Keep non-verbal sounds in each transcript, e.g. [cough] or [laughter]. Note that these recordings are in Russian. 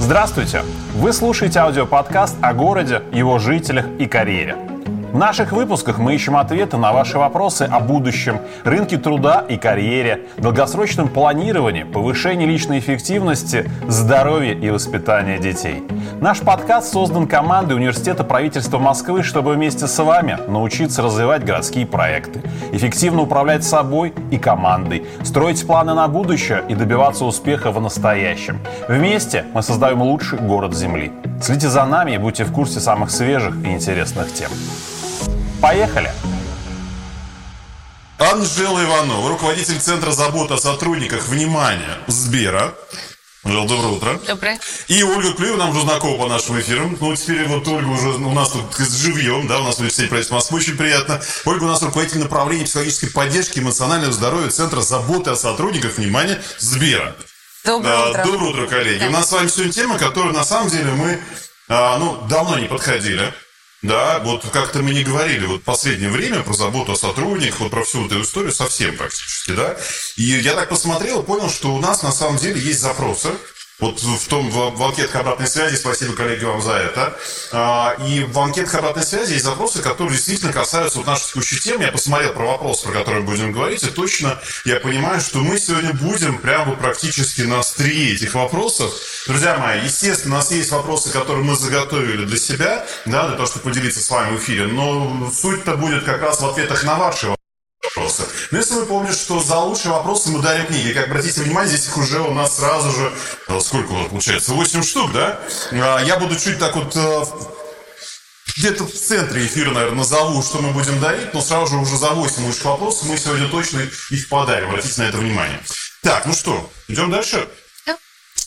Здравствуйте! Вы слушаете аудиоподкаст о городе, его жителях и карьере. В наших выпусках мы ищем ответы на ваши вопросы о будущем, рынке труда и карьере, долгосрочном планировании, повышении личной эффективности, здоровье и воспитании детей. Наш подкаст создан командой Университета правительства Москвы, чтобы вместе с вами научиться развивать городские проекты, эффективно управлять собой и командой, строить планы на будущее и добиваться успеха в настоящем. Вместе мы создаем лучший город Земли. Следите за нами и будьте в курсе самых свежих и интересных тем. Поехали! Анжела Иванова, руководитель Центра заботы о сотрудниках «Внимание» Сбера. Анжела, доброе утро. Доброе. И Ольга Клюева, нам уже знакома по нашим эфирам. Ну, теперь вот Ольга уже у нас тут живьем, да, у нас в университете правительства Москвы, очень приятно. Ольга у нас руководитель направления психологической поддержки эмоционального здоровья Центра заботы о сотрудниках «Внимание» Сбера. Доброе Да, утро. Доброе утро, коллеги. Да. У нас с вами сегодня тема, которую на самом деле мы а, ну, давно не подходили. Да, вот как-то мы не говорили вот в последнее время про заботу о сотрудниках, вот про всю эту историю совсем практически, да. И я так посмотрел, понял, что у нас на самом деле есть запросы. Вот в том, в, в анкетах обратной связи, спасибо, коллеги, вам за это. А, и в анкетах обратной связи есть запросы, которые действительно касаются вот нашей текущей темы. Я посмотрел про вопрос, про который мы будем говорить, и точно я понимаю, что мы сегодня будем прямо практически на острие этих вопросов. Друзья мои, естественно, у нас есть вопросы, которые мы заготовили для себя, да, для того, чтобы поделиться с вами в эфире, но суть-то будет как раз в ответах на ваши вопросы. Но если вы помните, что за лучшие вопросы мы дарим книги, как обратите внимание, здесь их уже у нас сразу же, э, сколько у нас получается, 8 штук, да? А, Я буду чуть так вот э, где-то в центре эфира, наверное, назову, что мы будем дарить, но сразу же уже за 8 лучших вопросов мы сегодня точно их подарим. Обратите на это внимание. Так, ну что, идем дальше?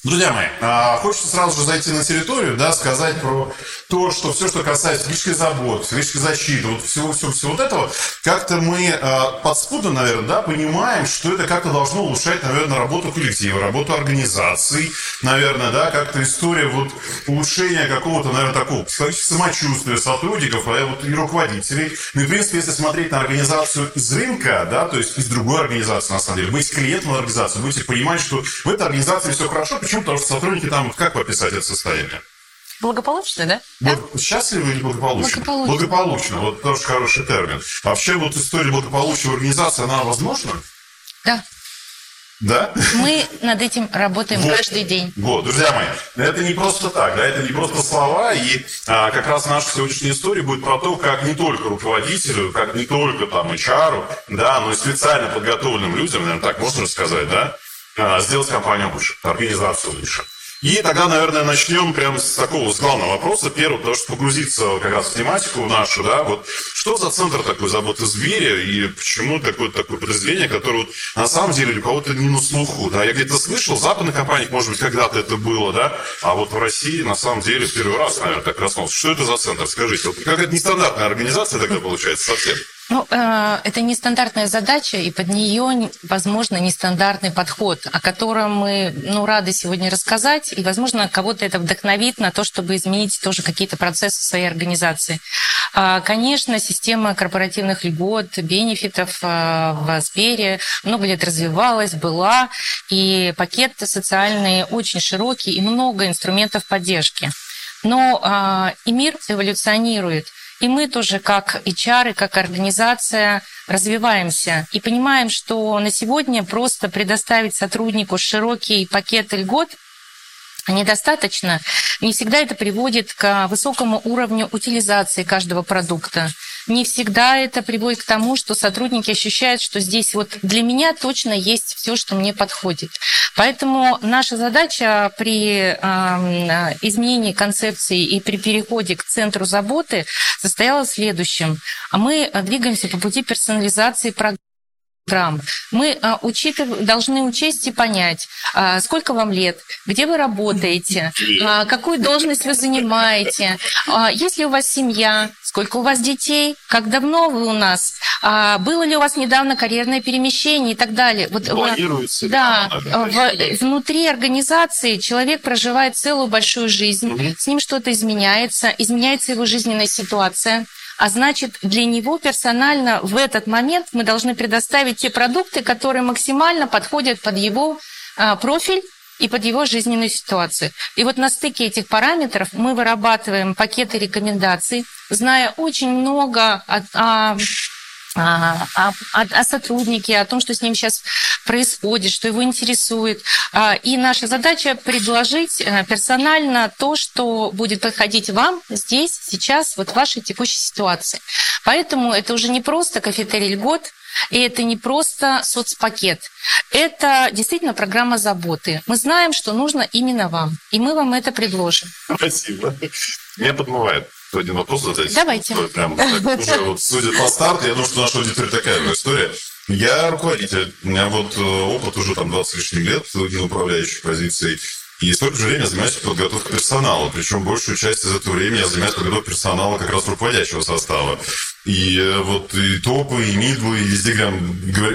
Друзья мои, а, хочется сразу же зайти на территорию, да, сказать про то, что все, что касается физической заботы, физической защиты, вот всего, всего, всего вот этого, как-то мы а, подспудно, наверное, да, понимаем, что это как-то должно улучшать, наверное, работу коллектива, работу организаций, наверное, да, как-то история вот улучшения какого-то, наверное, такого психологического самочувствия сотрудников, а вот и руководителей. Ну и, в принципе, если смотреть на организацию из рынка, да, то есть из другой организации, на самом деле, быть клиентом организации, будете понимать, что в этой организации все хорошо. Почему? Потому что сотрудники там, как описать это состояние? Благополучно, да? Вот счастливы или благополучно? Благополучно. Благополучно. Вот тоже хороший термин. Вообще вот история благополучия в организации, она возможна? Да. Да? Мы над этим работаем Вот. каждый день. Вот, друзья мои, это не просто так, да, это не просто слова, и а, как раз наша сегодняшняя история будет про то, как не только руководителю, как не только там HR, да, но и специально подготовленным людям, наверное, так можно сказать, да, сделать компанию лучше, организацию лучше. И тогда, наверное, начнем прямо с такого, с главного вопроса. Первого, потому что погрузиться как раз в тематику нашу, да, вот что за центр такой заботы Сбере и почему такое, такое подразделение, которое вот, на самом деле у кого-то не на слуху, да, я где-то слышал, в западных компаниях, может быть, когда-то это было, да, а вот в России, на самом деле, в первый раз, наверное, так коснулся. Что это за центр, скажите? Вот какая-то нестандартная организация тогда получается совсем. Ну, э, это нестандартная задача, и под нее, возможно, нестандартный подход, о котором мы, ну, рады сегодня рассказать, и, возможно, кого-то это вдохновит на то, чтобы изменить тоже какие-то процессы в своей организации. А, Конечно, система корпоративных льгот, бенефитов э, в Сбере много лет развивалась, была, и пакет социальный очень широкий, и много инструментов поддержки. Но а, и мир эволюционирует. И мы тоже, как HR, как организация, развиваемся и понимаем, что на сегодня просто предоставить сотруднику широкий пакет льгот недостаточно. Не всегда это приводит к высокому уровню утилизации каждого продукта. Не всегда это приводит к тому, что сотрудники ощущают, что здесь вот для меня точно есть все, что мне подходит. Поэтому наша задача при изменении концепции и при переходе к центру заботы состояла в следующем. Мы двигаемся по пути персонализации программ программ. Мы а, учитыв- должны учесть и понять, а, сколько вам лет, где вы работаете, а, какую должность вы занимаете, а, есть ли у вас семья, сколько у вас детей, как давно вы у нас, а, было ли у вас недавно карьерное перемещение и так далее. Вот, э, Планируется да, да, в- внутри организации человек проживает целую большую жизнь, с ним что-то изменяется, изменяется его жизненная ситуация. А значит, для него персонально в этот момент мы должны предоставить те продукты, которые максимально подходят под его а, профиль, и под его жизненную ситуацию. И вот на стыке этих параметров мы вырабатываем пакеты рекомендаций, зная очень много о, о о, о, о сотруднике, о том, что с ним сейчас происходит, что его интересует. А, и наша задача предложить э, персонально то, что будет подходить вам здесь, сейчас, вот в вашей текущей ситуации. Поэтому это уже не просто кафетерий льгот, и это не просто соцпакет. Это действительно программа заботы. Мы знаем, что нужно именно вам, и мы вам это предложим. Спасибо. Меня подмывает один вопрос задать. Давайте. Прям так, уже вот, судя по старту, я думаю, что наша аудитория такая же история. Я руководитель. У меня вот э, опыт уже там 20 лишних лет на управляющих позиций. И столько же времени я занимаюсь подготовкой персонала. Причем большую часть из этого времени я занимаюсь подготовкой персонала как раз руководящего состава. И э, вот и топы, и мидлы, и везде прям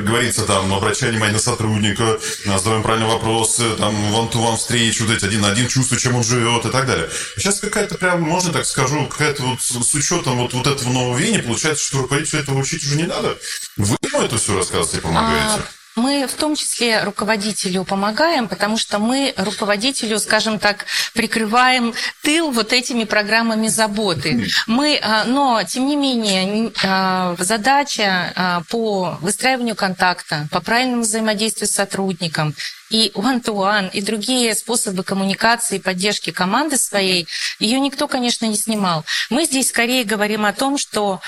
говорится там, обращай внимание на сотрудника, задаем правильные вопросы, там, ван-ту-ван встречи, вот эти один на один чувства, чем он живет и так далее. Сейчас какая-то прям, можно так скажу, какая-то вот с учетом вот, вот этого нового веяния, получается, что руководителю этого учить уже не надо. Вы ему это все рассказываете и помогаете? А мы в том числе руководителю помогаем, потому что мы руководителю, скажем так, прикрываем тыл вот этими программами заботы. Мы, а, но, тем не менее, а, задача а, по выстраиванию контакта, по правильному взаимодействию с сотрудником, и one-to-one, и другие способы коммуникации и поддержки команды своей, ее никто, конечно, не снимал. Мы здесь скорее говорим о том, что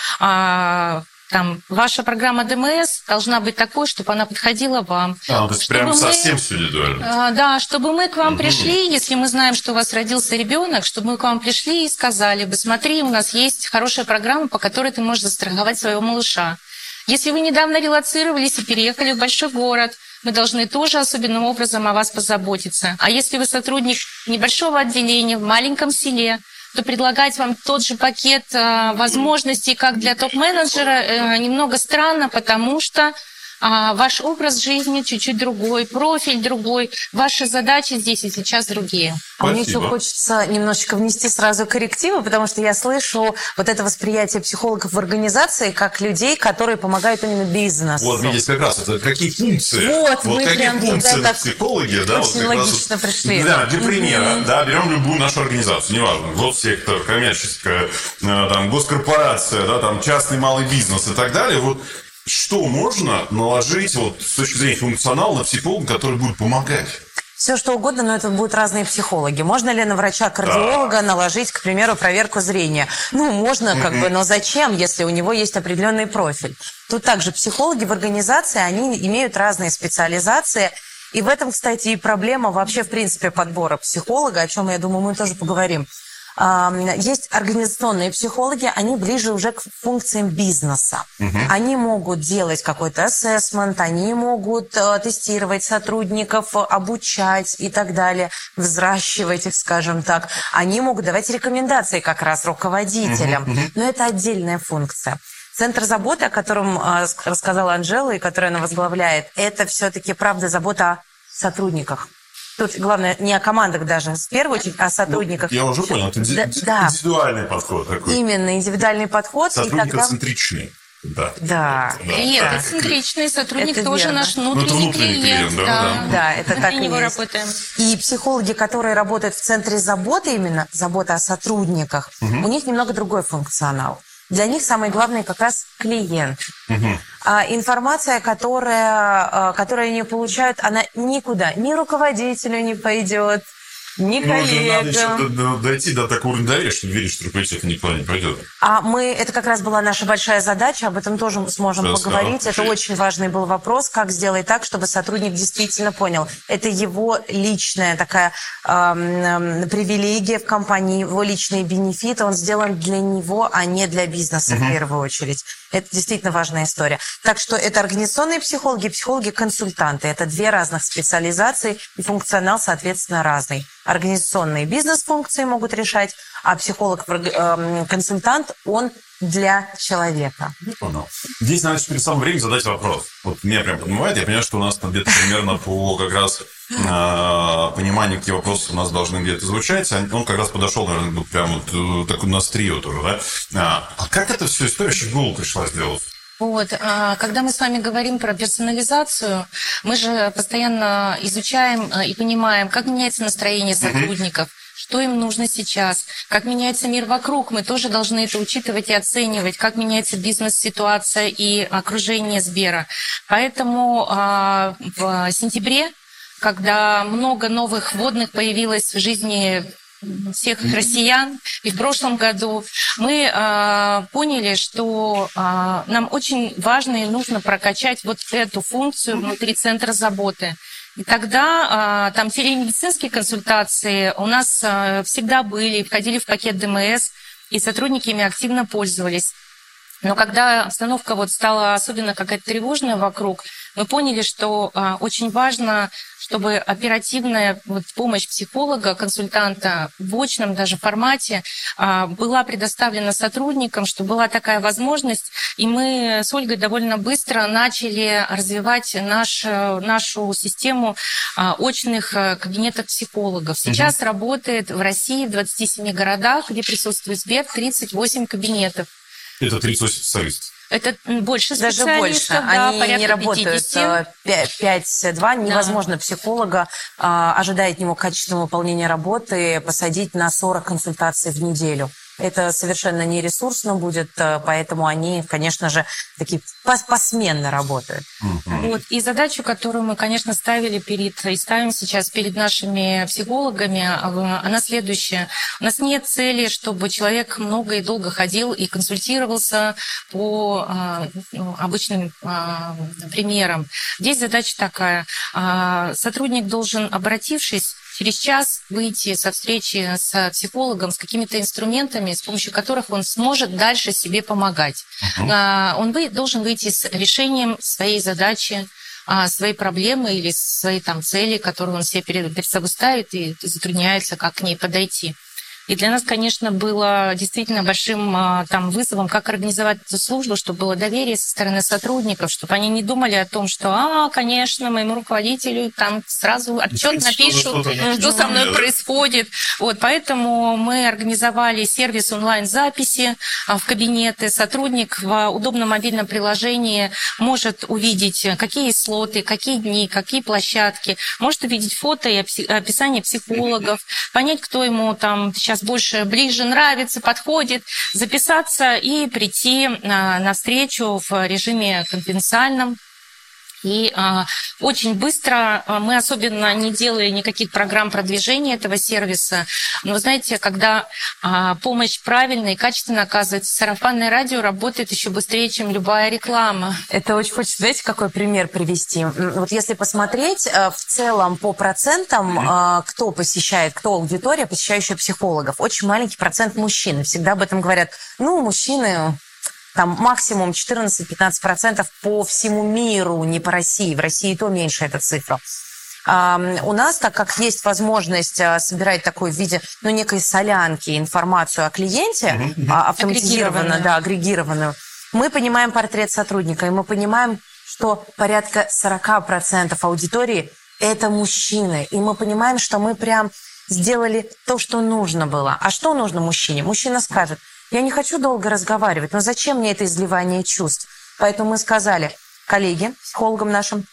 там, ваша программа ДМС должна быть такой, чтобы она подходила вам. А, то есть прям мы, совсем все индивидуально. А, да, чтобы мы к вам угу. пришли, если мы знаем, что у вас родился ребенок, чтобы мы к вам пришли и сказали бы, смотри, у нас есть хорошая программа, по которой ты можешь застраховать своего малыша. Если вы недавно релацировались и переехали в большой город, мы должны тоже особенным образом о вас позаботиться. А если вы сотрудник небольшого отделения в маленьком селе, то предлагать вам тот же пакет э, возможностей, как для топ-менеджера, э, немного странно, потому что а ваш образ жизни чуть-чуть другой, профиль другой, ваши задачи здесь и сейчас другие. А мне еще хочется немножечко внести сразу коррективы, потому что я слышу вот это восприятие психологов в организации как людей, которые помогают именно бизнесу. Вот, видите, как раз это какие функции. Вот, вот мы какие прям функции туда так психологи, да, очень вот логично раз, пришли. Да, для примера, mm-hmm. да, берем любую нашу организацию, неважно, госсектор, коммерческая, э, там, госкорпорация, да, там, частный малый бизнес и так далее, вот что можно наложить вот, с точки зрения функционала на психолога, который будет помогать? Все что угодно, но это будут разные психологи. Можно ли на врача-кардиолога да. наложить, к примеру, проверку зрения? Ну, можно, как бы, но зачем, если у него есть определенный профиль? Тут также психологи в организации, они имеют разные специализации. И в этом, кстати, и проблема вообще, в принципе, подбора психолога, о чем, я думаю, мы тоже поговорим. Есть организационные психологи, они ближе уже к функциям бизнеса. Угу. Они могут делать какой-то ассессмент, они могут э, тестировать сотрудников, обучать и так далее, взращивать их, скажем так. Они могут давать рекомендации как раз руководителям. Угу. Но это отдельная функция. Центр заботы, о котором э, рассказала Анжела и который она возглавляет, это все-таки, правда, забота о сотрудниках. Тут главное не о командах даже, в первую очередь, а о сотрудниках. Ну, я уже понял, это да, индивидуальный подход такой. Именно, индивидуальный подход. Сотрудникоцентричный. Да. Да. Клиентоцентричный сотрудник это тоже верно. наш внутренний, ну, внутренний клиент. клиент да, да. да, это Мы так и есть. работаем. И психологи, которые работают в центре заботы именно, забота о сотрудниках, угу. у них немного другой функционал. Для них самое главное как раз клиент. Угу. А информация, которая, а, которую они получают, она никуда, ни руководителю не пойдет, ни ну, коллегам. Надо еще дойти до такого уровня доверия, чтобы верить, что руководитель никуда не пойдет. А мы, это как раз была наша большая задача, об этом тоже сможем да, поговорить. Это очень важный был вопрос, как сделать так, чтобы сотрудник действительно понял. Это его личная такая э, э, привилегия в компании, его личные бенефиты, он сделан для него, а не для бизнеса угу. в первую очередь. Это действительно важная история. Так что это организационные психологи, психологи-консультанты. Это две разных специализации, и функционал, соответственно, разный. Организационные бизнес-функции могут решать, а психолог-консультант, он для человека. Понял. Здесь надо перед самым временем задать вопрос. Вот меня прям подмывает, я понимаю, что у нас там где-то примерно по как раз э, пониманию, какие вопросы у нас должны где-то звучать. Он как раз подошел, наверное, прям вот э, такой на стрию тоже, да? А, а как это все история вообще в пришла сделать? Вот. а Когда мы с вами говорим про персонализацию, мы же постоянно изучаем э, и понимаем, как меняется настроение сотрудников, что им нужно сейчас, как меняется мир вокруг. Мы тоже должны это учитывать и оценивать, как меняется бизнес-ситуация и окружение Сбера. Поэтому а, в сентябре, когда много новых вводных появилось в жизни всех россиян. И в прошлом году мы э, поняли, что э, нам очень важно и нужно прокачать вот эту функцию внутри центра заботы. И тогда э, там телемедицинские консультации у нас э, всегда были, входили в пакет ДМС, и сотрудники ими активно пользовались. Но когда обстановка вот стала особенно какая-то тревожная вокруг, мы поняли, что а, очень важно, чтобы оперативная вот, помощь психолога, консультанта в очном даже формате а, была предоставлена сотрудникам, что была такая возможность. И мы с Ольгой довольно быстро начали развивать наш, нашу систему а, очных кабинетов психологов. Сейчас угу. работает в России в 27 городах, где присутствует Сбер, 38 кабинетов. Это 38 специалистов. Это больше Даже больше. Да, Они не работают 5-2. Э, Невозможно да. психолога, а, ожидая от него качественного выполнения работы, посадить на 40 консультаций в неделю. Это совершенно не ресурсно будет, э, поэтому они, конечно же, такие посменно работают. Вот. И задачу, которую мы, конечно, ставили перед и ставим сейчас перед нашими психологами, а, она следующая. У нас нет цели, чтобы человек много и долго ходил и консультировался по а, ну, обычным а, примерам. Здесь задача такая. Сотрудник должен, обратившись, через час выйти со встречи с психологом, с какими-то инструментами, с помощью которых он сможет дальше себе помогать. Uh-huh. Он должен выйти с решением своей задачи, а, своей проблемы или своей там цели, которую он себе перед собой ставит и затрудняется, как к ней подойти. И для нас, конечно, было действительно большим а, там вызовом, как организовать эту службу, чтобы было доверие со стороны сотрудников, чтобы они не думали о том, что, а, конечно, моему руководителю там сразу отчет напишут, что со мной происходит. Вот, поэтому мы организовали сервис онлайн-записи а, в кабинеты. Сотрудник в удобном мобильном приложении может увидеть, какие слоты, какие дни, какие площадки, может увидеть фото и описание психологов, понять, кто ему там сейчас сейчас больше ближе нравится, подходит, записаться и прийти на, на встречу в режиме конфиденциальном. И а, очень быстро а, мы особенно не делали никаких программ продвижения этого сервиса. Но вы знаете, когда а, помощь правильно и качественно оказывается, сарафанное радио работает еще быстрее, чем любая реклама. Это очень хочется, знаете, какой пример привести? Вот если посмотреть а, в целом по процентам, кто посещает, кто аудитория, посещающая психологов, очень маленький процент мужчин. Всегда об этом говорят. Ну, мужчины там максимум 14-15% по всему миру, не по России. В России то меньше эта цифра. У нас, так как есть возможность а, собирать такой в виде, ну, некой солянки информацию о клиенте, mm-hmm. автоматизированно, да, агрегированную, мы понимаем портрет сотрудника, и мы понимаем, что порядка 40% аудитории – это мужчины. И мы понимаем, что мы прям сделали то, что нужно было. А что нужно мужчине? Мужчина скажет – я не хочу долго разговаривать, но зачем мне это изливание чувств? Поэтому мы сказали, коллеги, психологам нашим,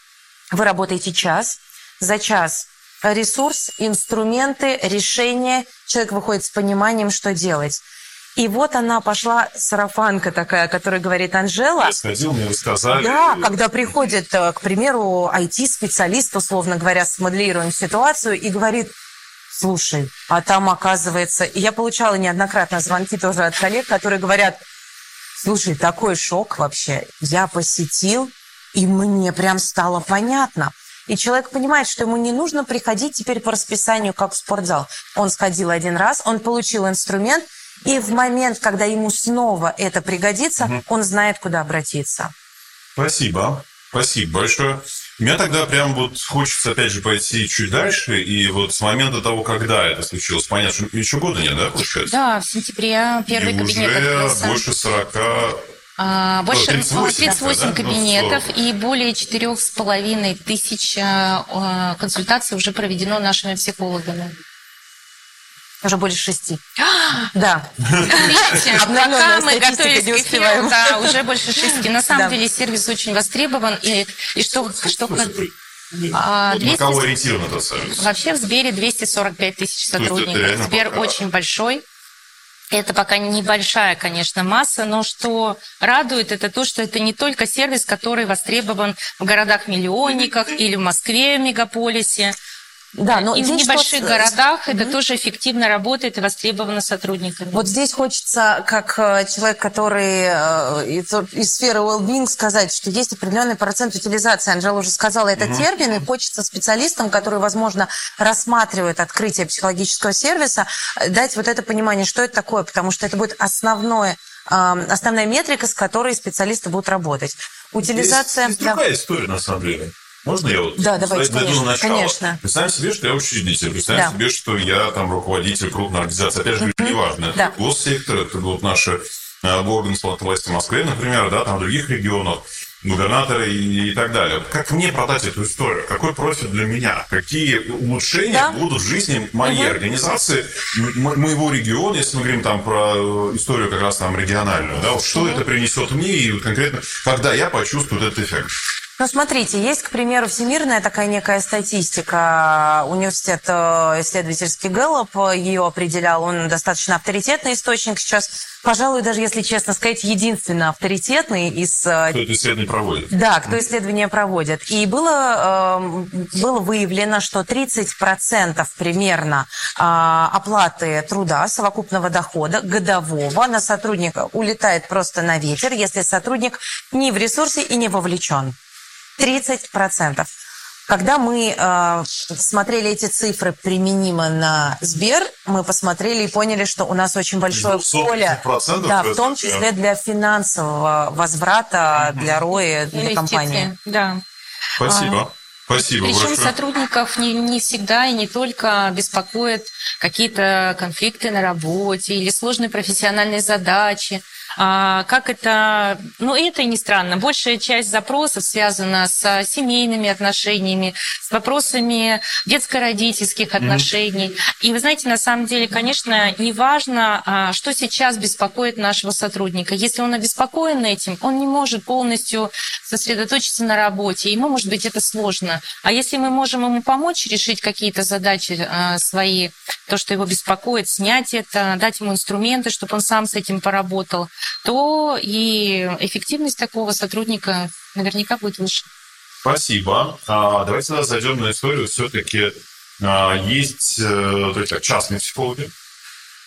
вы работаете час, за час ресурс, инструменты, решения, человек выходит с пониманием, что делать. И вот она пошла, сарафанка такая, которая говорит Анжела. Я сходил, мне рассказали. Да, когда приходит, э, к примеру, IT-специалист, условно говоря, смоделируем ситуацию и говорит, слушай, а там оказывается... И я получала неоднократно звонки тоже от коллег, которые говорят, слушай, такой шок вообще. Я посетил, и мне прям стало понятно. И человек понимает, что ему не нужно приходить теперь по расписанию, как в спортзал. Он сходил один раз, он получил инструмент, и в момент, когда ему снова это пригодится, угу. он знает, куда обратиться. Спасибо. Спасибо большое. Мне тогда прям вот хочется, опять же, пойти чуть дальше, и вот с момента того, когда это случилось, понятно, что еще года нет, да, получается? Да, в сентябре первый и кабинет уже открылся. больше 40 а, больше 38, 38 да? кабинетов ну, и более четырех с половиной тысяч а, консультаций уже проведено нашими психологами. Уже больше шести. [gasps] Да. Видите, [laughs] пока мы готовились к эфиру, да, уже больше шести. На самом Да. деле сервис очень востребован. И, и что, что а, На 200 кого ориентирован этот сервис? Вообще в Сбере 245 тысяч сотрудников. Сбер пока. очень большой. Это пока небольшая, конечно, масса, но что радует, это то, что это не только сервис, который востребован в городах-миллионниках или в Москве, мегаполисе. Да, но и в здесь что небольших с- городах это тоже эффективно работает и востребовано сотрудниками. Вот здесь хочется, как э, человек, который э, из, из сферы well-being, сказать, что есть определенный процент утилизации. Анжела уже сказала этот термин, и хочется специалистам, которые, возможно, рассматривают открытие психологического сервиса, э, дать вот это понимание, что это такое, потому что это будет основное, э, основная метрика, с которой специалисты будут работать. Утилизация... Есть, есть да. другая история, на самом деле. Можно я вот Да, давайте, дойду конечно, на начало? конечно. Представим себе, что я учредитель, представим Да. себе, что я там руководитель крупной организации. Опять же, неважно, это Да. госсектор, это будут наши э, органы власти в Москве, например, да, там в других регионах, губернаторы и, и так далее. Как мне продать эту историю? Какой профит для меня? Какие улучшения Да. будут в жизни моей организации, м- моего региона, если мы говорим там про э, историю как раз там региональную, да, вот что это принесет мне и вот конкретно, когда я почувствую этот эффект? Ну, смотрите, есть, к примеру, всемирная такая некая статистика. Университет э, исследовательский Гэллоп ее определял. Он достаточно авторитетный источник сейчас. Пожалуй, даже, если честно сказать, единственно авторитетный из э, Кто это исследование проводит? да, кто исследования проводит. И было, э, было выявлено, что 30% примерно э, оплаты труда, совокупного дохода годового на сотрудника улетает просто на ветер, если сотрудник не в ресурсе и не вовлечен. 30%. Когда мы э, смотрели эти цифры применимо на Сбер, мы посмотрели и поняли, что у нас очень большое 200% поле, да, в том числе для финансового возврата, для роя, для компании. Да. Спасибо. Спасибо Причем большое. сотрудников не, не всегда и не только беспокоят какие-то конфликты на работе или сложные профессиональные задачи. А, как это... Ну, это и не странно. Большая часть запросов связана с семейными отношениями, с вопросами детско-родительских отношений. И вы знаете, на самом деле, конечно, не важно, а, что сейчас беспокоит нашего сотрудника. Если он обеспокоен этим, он не может полностью сосредоточиться на работе. Ему, может быть, это сложно. А если мы можем ему помочь решить какие-то задачи а, свои, то, что его беспокоит, снять это, дать ему инструменты, чтобы он сам с этим поработал, то и эффективность такого сотрудника наверняка будет выше. Спасибо. А, давайте тогда зайдем на историю. Все-таки есть э, то есть, как частные психологи,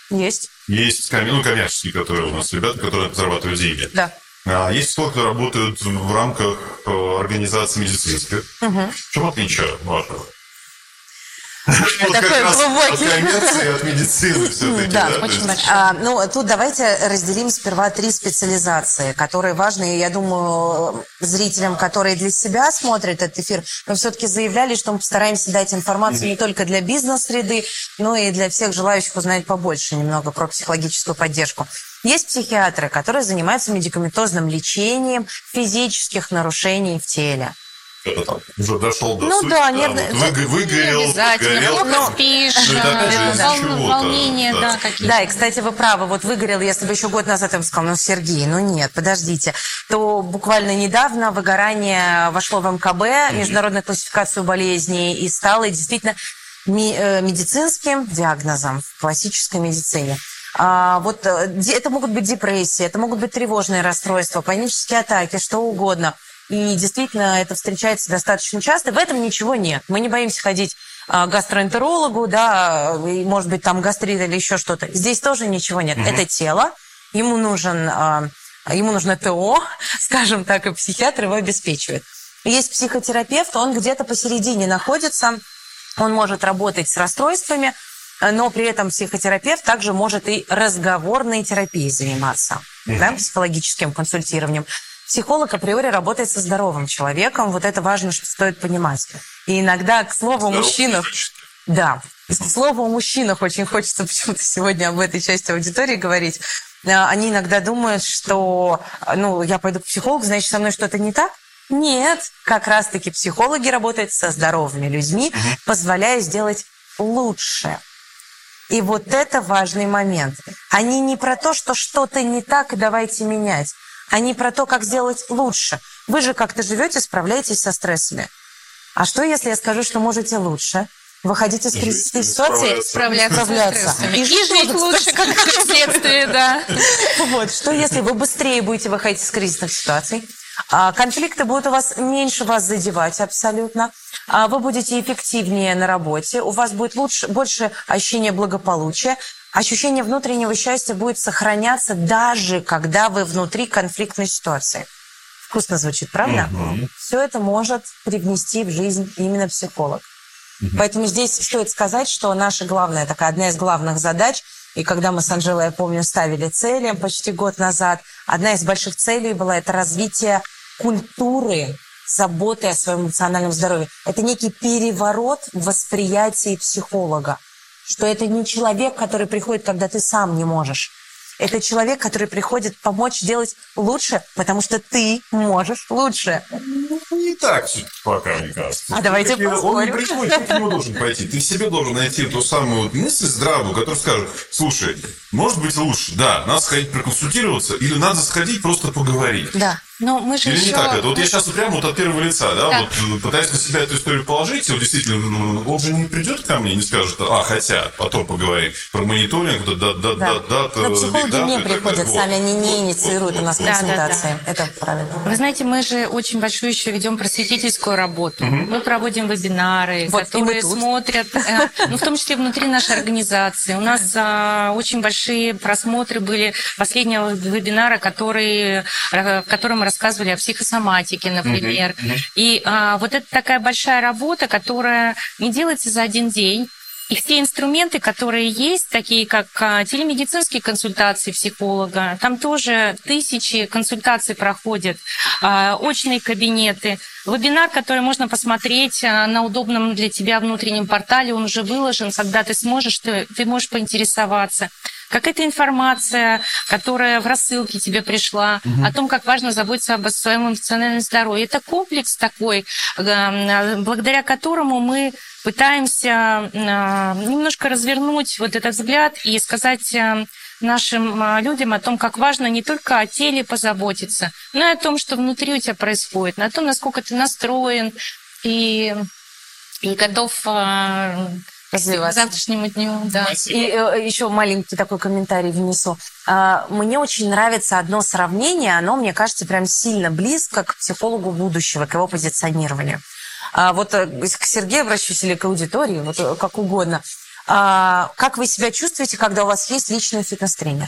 Есть, есть ну, коммерческие, которые у нас ребята, которые зарабатывают деньги. да. А, есть психологи, которые работают в рамках э, организации медицинских. В чем отличие вашего? Такой глубокий. От коммерции, от медицины все-таки. Да, очень большой. А, ну, тут давайте разделим сперва три специализации, которые важны. Я думаю, зрителям, которые для себя смотрят этот эфир, мы все-таки заявляли, что мы постараемся дать информацию не только для бизнес-среды, но и для всех желающих узнать побольше немного про психологическую поддержку. Есть психиатры, которые занимаются медикаментозным лечением физических нарушений в теле. Там уже дошел до Ну сути, да, вот нервно- выго- выгорел, Обязательно. горел. Плохо Ну, спишь, да, из-за вол- чего-то, волнения, да. да, какие-то. Да, и, кстати, вы правы, вот выгорел, если бы еще год назад я бы сказала, ну, Сергей, ну нет, подождите, то буквально недавно выгорание вошло в МКБ, международную классификацию болезней, и стало действительно э, медицинским диагнозом в классической медицине. А, вот э, это могут быть депрессии, это могут быть тревожные расстройства, панические атаки, что угодно. И действительно, это встречается достаточно часто. В этом ничего нет. Мы не боимся ходить а, к гастроэнтерологу, да, и, может быть, там гастрит или еще что-то. Здесь тоже ничего нет. Это тело, ему нужен, а, ему нужно ТО, [laughs] скажем так, и психиатр его обеспечивает. Есть психотерапевт, он где-то посередине находится, он может работать с расстройствами, но при этом психотерапевт также может и разговорной терапией заниматься, да, психологическим консультированием. Психолог априори работает со здоровым человеком, вот это важно, что стоит понимать. И иногда, к слову, о мужчинах, да, к слову о мужчинах очень хочется почему-то сегодня об этой части аудитории говорить. А, Они иногда думают, что, ну, я пойду к психологу, значит, со мной что-то не так. Нет, как раз-таки психологи работают со здоровыми людьми, позволяя сделать лучше. И вот это важный момент. Они не про то, что что-то не так, и давайте менять. Они про то, как сделать лучше. Вы же как-то живете, справляетесь со стрессами. А что, если я скажу, что можете лучше? Выходить из кризисной ситуации, Справляться, справляться. И И, что жить лучше, как [laughs] следствие, да. Вот, что если вы быстрее будете выходить из кризисных ситуаций, а, конфликты будут у вас меньше вас задевать абсолютно, а вы будете эффективнее на работе, у вас будет лучше, больше ощущения благополучия, ощущение внутреннего счастья будет сохраняться даже когда вы внутри конфликтной ситуации. Вкусно звучит, правда? Все это может привнести в жизнь именно психолог. Поэтому здесь стоит сказать, что наша главная, такая одна из главных задач, и когда мы с Анжелой, я помню, ставили цели почти год назад, одна из больших целей была это развитие культуры заботы о своем эмоциональном здоровье. Это некий переворот в восприятии психолога, что это не человек, который приходит, когда ты сам не можешь. Это человек, который приходит помочь делать лучше, потому что ты можешь лучше. Не так пока, мне кажется. А давайте Все-таки Он не приходит, ты к нему должен пойти. Ты в себе должен найти ту самую мысль здравую, которая скажет, слушай, может быть лучше, да, надо сходить проконсультироваться, или надо сходить просто поговорить. Да. Но мы же Или еще... не так это? Вот я сейчас вот прямо вот от первого лица, да, Да. вот э, пытаюсь на себя эту историю положить, и вот действительно, ну, он же не придет ко мне и не скажет, а, хотя, потом поговорим про мониторинг, вот, да, да, да, да, Но психологи не и так приходят далее. сами, они не Вот, инициируют у нас Да, да, да. консультации. Это правильно. Вы знаете, мы же очень большую еще ведем просветительскую работу. Мы проводим вебинары, Вот, которые смотрят, э, ну, в том числе внутри нашей организации. У нас а, очень большие просмотры были последнего вебинара, который, э, в котором мы рассказывали о психосоматике, например. И а, вот это такая большая работа, которая не делается за один день. И все инструменты, которые есть, такие как а, телемедицинские консультации психолога, там тоже тысячи консультаций проходят, а, очные кабинеты, вебинар, который можно посмотреть а, на удобном для тебя внутреннем портале, он уже выложен, когда ты сможешь, ты, ты можешь поинтересоваться. Какая-то информация, которая в рассылке тебе пришла, о том, как важно заботиться об своем эмоциональном здоровье. Это комплекс такой, благодаря которому мы пытаемся э, немножко развернуть вот этот взгляд и сказать э, нашим э, людям о том, как важно не только о теле позаботиться, но и о том, что внутри у тебя происходит, на том, насколько ты настроен и, и готов к Развиваться. завтрашнему дню. Да. И э, еще маленький такой комментарий внесу. А, Мне очень нравится одно сравнение, оно, мне кажется, прям сильно близко к психологу будущего, к его позиционированию. А, Вот э, к Сергею обращусь или к аудитории, вот э, как угодно. А, Как вы себя чувствуете, когда у вас есть личный фитнес-тренер?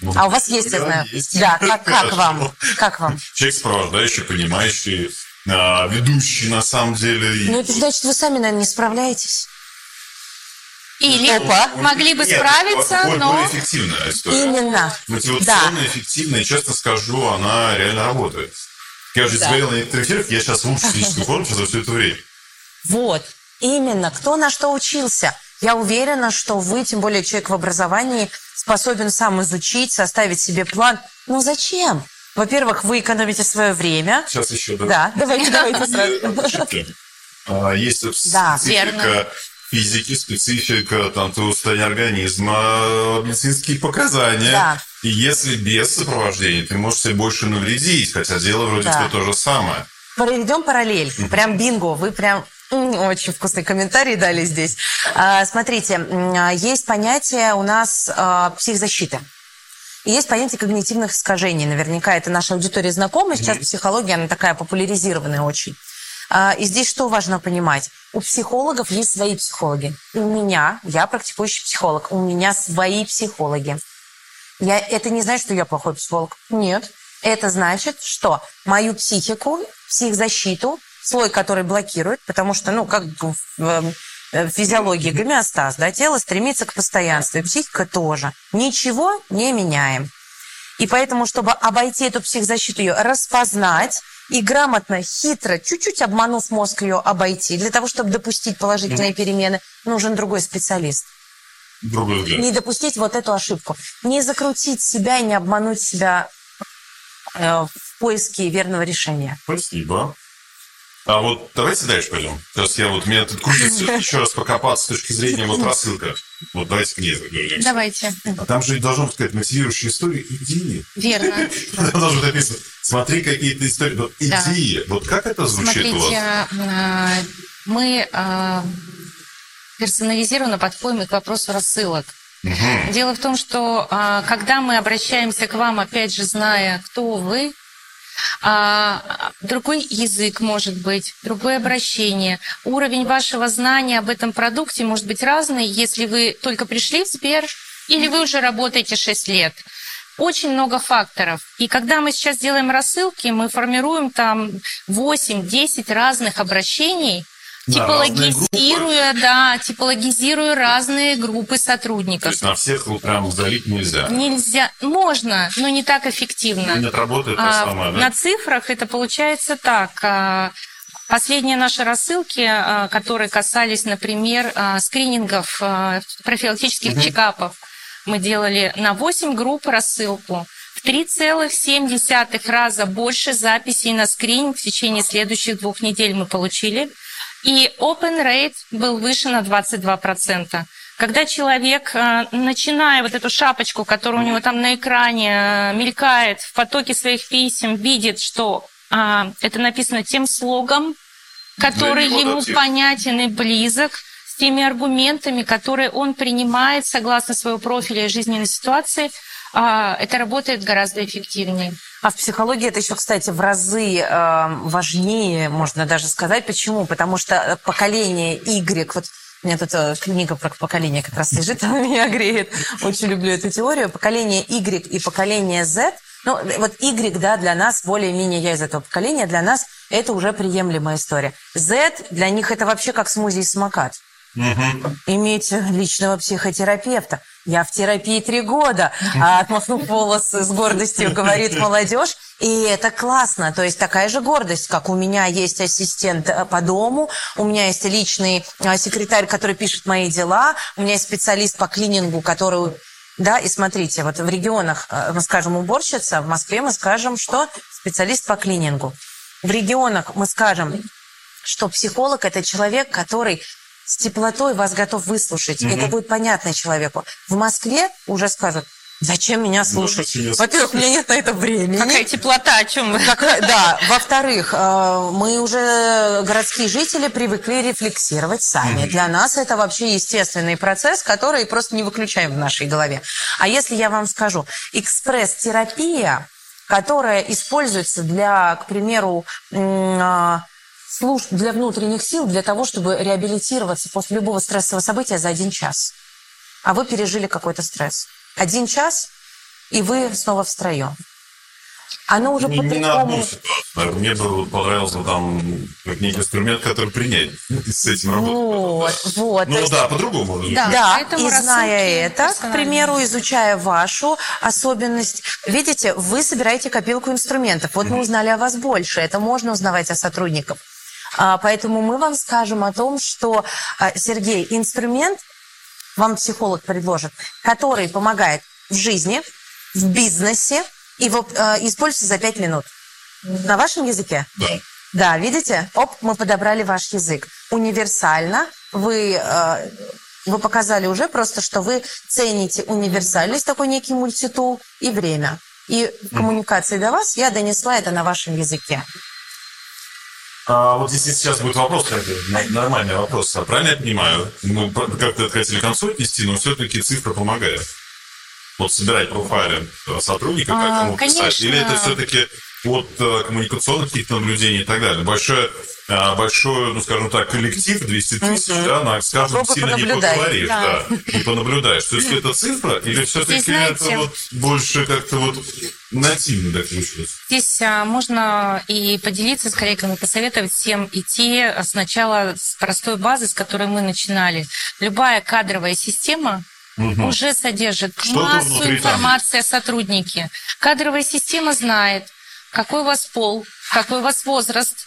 Ну, А у вас есть, я да, знаю. есть. Да, [laughs] как, как вам? Как вам? Человек сопровождающий, понимающий, а, ведущий на самом деле. Ну, это значит, вы сами, наверное, не справляетесь. Или Опа. могли бы Нет, справиться, более- но... более эффективная история. Именно. Мотивационная, эффективная, и честно скажу, она реально работает. Я уже Да. говорил на некоторых эфирах, я сейчас лучше [laughs] физическую форму за все это время. Вот, именно. Кто на что учился? Я уверена, что вы, тем более человек в образовании, способен сам изучить, составить себе план. Но зачем? Во-первых, вы экономите свое время. Сейчас еще, Да, давайте, давайте [laughs] сразу. Ошибки. А, Есть Да, специфика. Физики, специфика там, твоего состояния организма, медицинские показания. Да. И если без сопровождения, ты можешь себе больше навредить, хотя дело вроде Да. бы то же самое. Проведем параллель. Прям бинго. Вы прям очень вкусный комментарий дали здесь. А, Смотрите, а, есть понятие у нас а, психзащиты. И есть понятие когнитивных искажений. Наверняка это наша аудитория знакома. Сейчас психология, она такая популяризированная очень. А, И здесь что важно понимать? У психологов есть свои психологи. У меня, я практикующий психолог, у меня свои психологи. Я, это не значит, что я плохой психолог. Нет. Это значит, что мою психику, психзащиту, слой, который блокирует, потому что, ну, как в, в- в физиологии гомеостаз, да, тело стремится к постоянству, и психика тоже. Ничего не меняем. И поэтому, чтобы обойти эту психзащиту, ее распознать и грамотно, хитро, чуть-чуть обманув мозг ее обойти, для того, чтобы допустить положительные перемены, нужен другой специалист Другой взгляд. не допустить вот эту ошибку. Не закрутить себя и не обмануть себя э, в поиске верного решения. Спасибо. А вот давайте дальше пойдем. Сейчас я вот, меня тут крутится еще раз покопаться с точки зрения вот рассылка. Вот давайте к ней вернемся. Давайте. А там же должна быть какая-то мотивирующая история идеи. Верно. [laughs] Там должно быть написано, смотри, какие-то истории. Да. идеи. Вот как это звучит у вас? а, мы а, персонализированно подходим к вопросу рассылок. Дело в том, что а, когда мы обращаемся к вам, опять же, зная, кто вы, другой язык может быть, другое обращение. Уровень вашего знания об этом продукте может быть разный, если вы только пришли в Сбер или вы уже работаете 6 лет. Очень много факторов. И когда мы сейчас делаем рассылки, мы формируем там 8-10 разных обращений, типологизируя, да, типологизируя разные группы То сотрудников. есть на всех прям залить нельзя. Нельзя, можно, но не так эффективно. Нет, работает то А, самое, да? На цифрах это получается так. а, Последние наши рассылки, а, которые касались, например, а, скринингов, профилактических чекапов, мы делали на 8 групп рассылку. В 3,7 раза больше записей на скрининг в течение следующих двух недель мы получили. И open rate был выше на 22%. Когда человек, э, начиная вот эту шапочку, которая у него там на экране э, мелькает в потоке своих писем, видит, что а, это написано тем слогом, который да, ему текст. понятен и близок, с теми аргументами, которые он принимает согласно своего профиля и жизненной ситуации, это работает гораздо эффективнее. А в психологии это еще, кстати, в разы э, важнее, можно даже сказать. Почему? Потому что поколение Y, вот у меня тут э, книга про поколение как раз лежит, [laughs] она меня греет. Очень люблю эту теорию. Поколение Y и поколение Z, ну, вот Y, да, для нас, более-менее я из этого поколения, для нас это уже приемлемая история. Z, для них это вообще как смузи и самокат. Иметь личного психотерапевта. Я в терапии три года, а отмахнув волосы с гордостью, говорит молодежь. И это классно. То есть такая же гордость, как у меня есть ассистент э, по дому, у меня есть личный э, секретарь, который пишет мои дела, у меня есть специалист по клинингу, который... Да, и смотрите, вот в регионах э, мы скажем уборщица, в Москве мы скажем, что специалист по клинингу. В регионах мы скажем, что психолог – это человек, который с теплотой вас готов выслушать. Это будет понятно человеку. В Москве уже скажут, зачем меня слушать? Во-первых, у меня нет на это времени. Какая теплота, о чем вы? [laughs] Какая- да, во-вторых, э, мы уже, городские жители, привыкли рефлексировать сами. Для нас это вообще естественный процесс, который просто не выключаем в нашей голове. А если я вам скажу, экспресс-терапия, которая используется для, к примеру, а, служб для внутренних сил, для того, чтобы реабилитироваться после любого стрессового события за один час. А вы пережили какой-то стресс. Один час, и вы снова в строю. Оно уже Не, не на одну ситуацию. Мне бы понравился там как некий инструмент, который принять с этим работать. Вот, вот. Ну есть- да, по-другому. Да. Да, поэтому и зная это, к примеру, изучая вашу особенность, видите, вы собираете копилку инструментов. Вот мы узнали о вас больше, это можно узнавать о сотрудниках. А, Поэтому мы вам скажем о том, что, а, Сергей, инструмент вам психолог предложит, который помогает в жизни, в бизнесе и в- а, используется за пять минут. На вашем языке? Да. Да, видите? Оп, мы подобрали ваш язык. Универсально. Вы, э, вы показали уже просто, что вы цените универсальность, такой некий мультитул, и время. И в коммуникации до вас я донесла это на вашем языке. А вот если сейчас будет вопрос, нормальный вопрос, а правильно я понимаю? Мы как-то это хотели к концу отнести, но все-таки цифра помогает. Вот собирать профайлы э, сотрудника, как А, ему писать. Или это все-таки от э, коммуникационных каких-то наблюдений и так далее. Большой, э, большой, ну, скажем так, коллектив, 200 тысяч, да, на, скажем, Попробуй сильно не поговоришь, Да. да, не понаблюдаешь. То есть это цифра, или все-таки это вот больше как-то вот нативно так случилось? Здесь а, можно и поделиться с коллегами, посоветовать всем идти а, сначала с простой базы, с которой мы начинали. Любая кадровая система уже содержит Что-то массу внутри там. информации о сотруднике. Кадровая система знает, какой у вас пол, какой у вас возраст,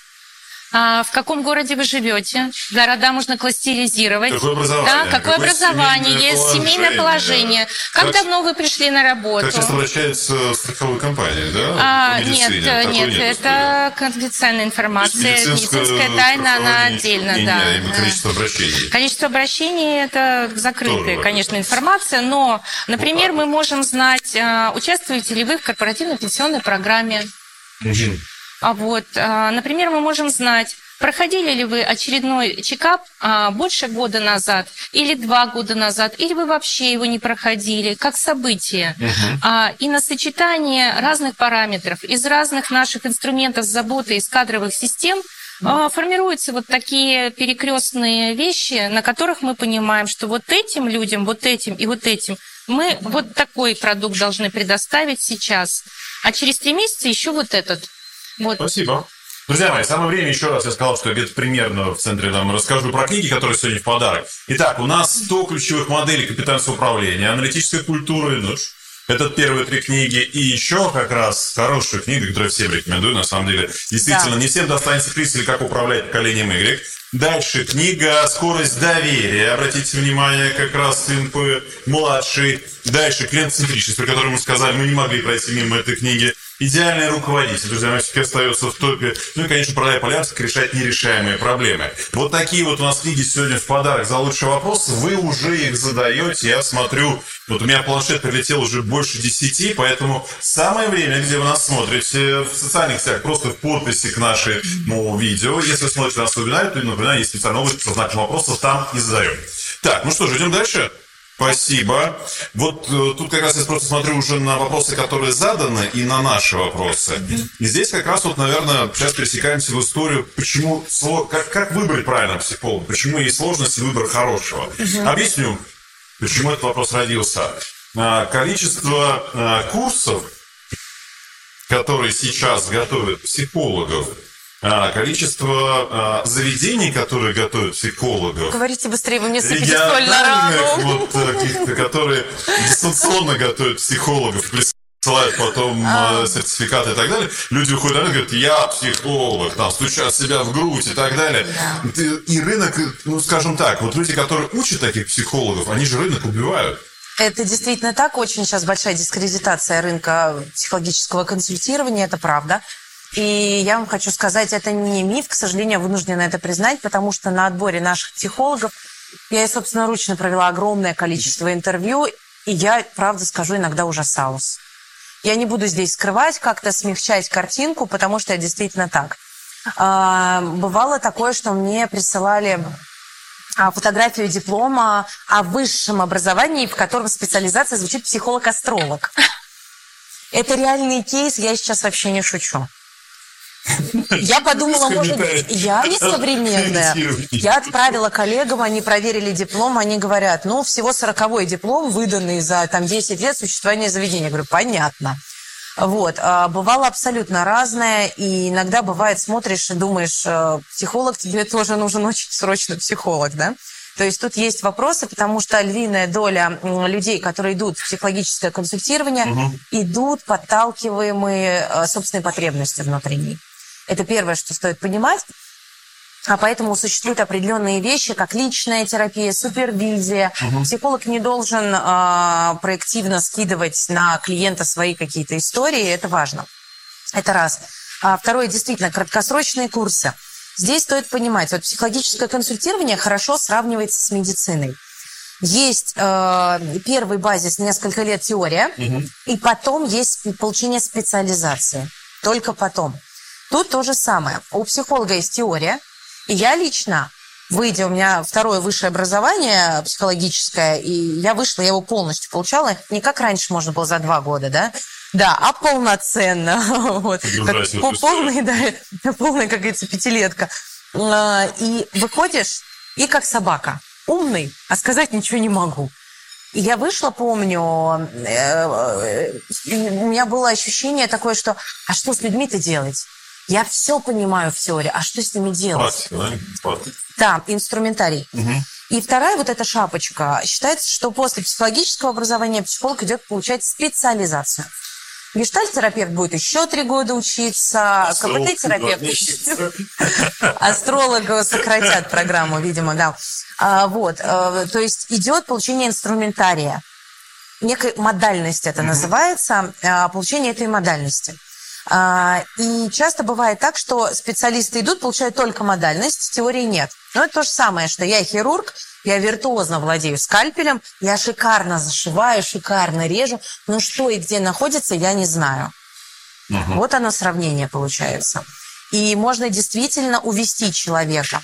а, в каком городе вы живете. Города можно кластеризировать. Какое образование? Да, какое, Какое образование, семейное есть семейное положение. Как, Как- давно вы пришли на работу? Как часто обращаются страховые компании, да? А, нет, Такой нет, истории. это конфиденциальная информация. Есть медицинское Медицинская тайна, она отдельно, не- да. не- именно количество обращений. Количество обращений – это закрытая, Тоже конечно, информация, но, например, мы можем знать, участвуете ли вы в корпоративной пенсионной программе. А вот, а, например, мы можем знать, проходили ли вы очередной чекап а, больше года назад, или два года назад, или вы вообще его не проходили, как событие. А, и на сочетание разных параметров из разных наших инструментов заботы из кадровых систем формируются вот такие перекрестные вещи, на которых мы понимаем, что вот этим людям, вот этим и вот этим мы вот такой продукт должны предоставить сейчас, а через три месяца еще вот этот. Вот. Спасибо. Друзья мои, самое время еще раз я сказал, что я где-то примерно в центре там расскажу про книги, которые сегодня в подарок. Итак, у нас 100 ключевых моделей капитанского управления, аналитической культуры, ну, это первые три книги. И еще как раз хорошая книга, которую я всем рекомендую, на самом деле. Действительно, Да. не всем достанется приз или как управлять поколением Y. Дальше книга «Скорость доверия». Обратите внимание, как раз НП младший. Дальше клиент-центричность, про которую мы сказали, мы не могли пройти мимо этой книги. Идеальный руководитель, друзья мои, все-таки остается в топе. Ну и, конечно, продая полярск, решать нерешаемые проблемы. Вот такие вот у нас книги сегодня в подарок за лучший вопрос. Вы уже их задаете. Я смотрю, вот у меня планшет прилетел уже больше 10, поэтому самое время, где вы нас смотрите, в социальных сетях, просто в подписи к нашему видео. Если вы смотрите нас в вебинаре, то, например, есть специальная область со знаком вопроса, там и задаем. Так, ну что же, идем дальше. Спасибо. Вот э, тут как раз я просто смотрю уже на вопросы, которые заданы, и на наши вопросы. И здесь как раз вот, наверное, сейчас пересекаемся в историю, почему, как, как выбрать правильно психолога, почему есть сложность выбора хорошего. Объясню, почему этот вопрос родился. А, Количество а, курсов, которые сейчас готовят психологов, количество а, заведений, которые готовят психологов, Говорите быстрее, вы мне сыпите соль на рану. вот которые дистанционно готовят психологов, присылают потом А. сертификаты и так далее. Люди выходят на рынок и говорят, я психолог, там, стучат себя в грудь и так далее. И рынок, ну, скажем так, вот люди, которые учат таких психологов, они же рынок убивают. Это действительно так. Очень сейчас большая дискредитация рынка психологического консультирования, это правда. И я вам хочу сказать, это не миф, к сожалению, я вынуждена это признать, потому что на отборе наших психологов я, собственноручно провела огромное количество интервью, и я, правда скажу, иногда ужасалась. Я не буду здесь скрывать, как-то смягчать картинку, потому что это действительно так. А, Бывало такое, что мне присылали а, фотографию диплома о высшем образовании, в котором специализация звучит психолог-астролог. Это реальный кейс, я сейчас вообще не шучу. Я подумала, может быть, я не современная. Я отправила коллегам, они проверили диплом, они говорят, ну, всего сороковой диплом, выданный за там 10 лет существования заведения. Я говорю, понятно. Вот. а Бывало абсолютно разное, и иногда бывает, смотришь и думаешь, э, психолог, тебе тоже нужен очень срочно психолог, да? То есть тут есть вопросы, потому что львиная доля людей, которые идут в психологическое консультирование, идут подталкиваемые э, собственной потребностью внутренней. Это первое, что стоит понимать. А поэтому существуют определенные вещи, как личная терапия, супервизия. Психолог не должен а, проактивно скидывать на клиента свои какие-то истории, это важно. Это раз. А второе, действительно, краткосрочные курсы. Здесь стоит понимать, вот психологическое консультирование хорошо сравнивается с медициной. Есть э, первый базис, несколько лет теория, и потом есть получение специализации. Только потом. Тут то же самое. У психолога есть теория, и я лично, выйдя, у меня второе высшее образование психологическое, и я вышла, я его полностью получала, не как раньше можно было за два года, да? Да, а полноценно. [laughs] Вот. Как полный, да, [laughs] полная, как говорится, пятилетка. А, И выходишь, и как собака. Умный, а сказать ничего не могу. И я вышла, помню, э, э, у меня было ощущение такое, что а что с людьми-то делать? Я все понимаю в теории, а что с ними делать? Практика, да? Да, инструментарий. И вторая вот эта шапочка. Считается, что после психологического образования психолог идет получать специализацию. Гештальт-терапевт будет еще три года учиться, КПТ-терапевт Астролога сократят программу, видимо, да. А, вот, э, то есть идет получение инструментария. Некая модальность это называется, э, получение этой модальности. А, и часто бывает так, что специалисты идут, получают только модальность, теории нет. Но это то же самое, что я хирург, я виртуозно владею скальпелем, я шикарно зашиваю, шикарно режу, но что и где находится, я не знаю. Угу. Вот оно сравнение получается. И можно действительно увести человека.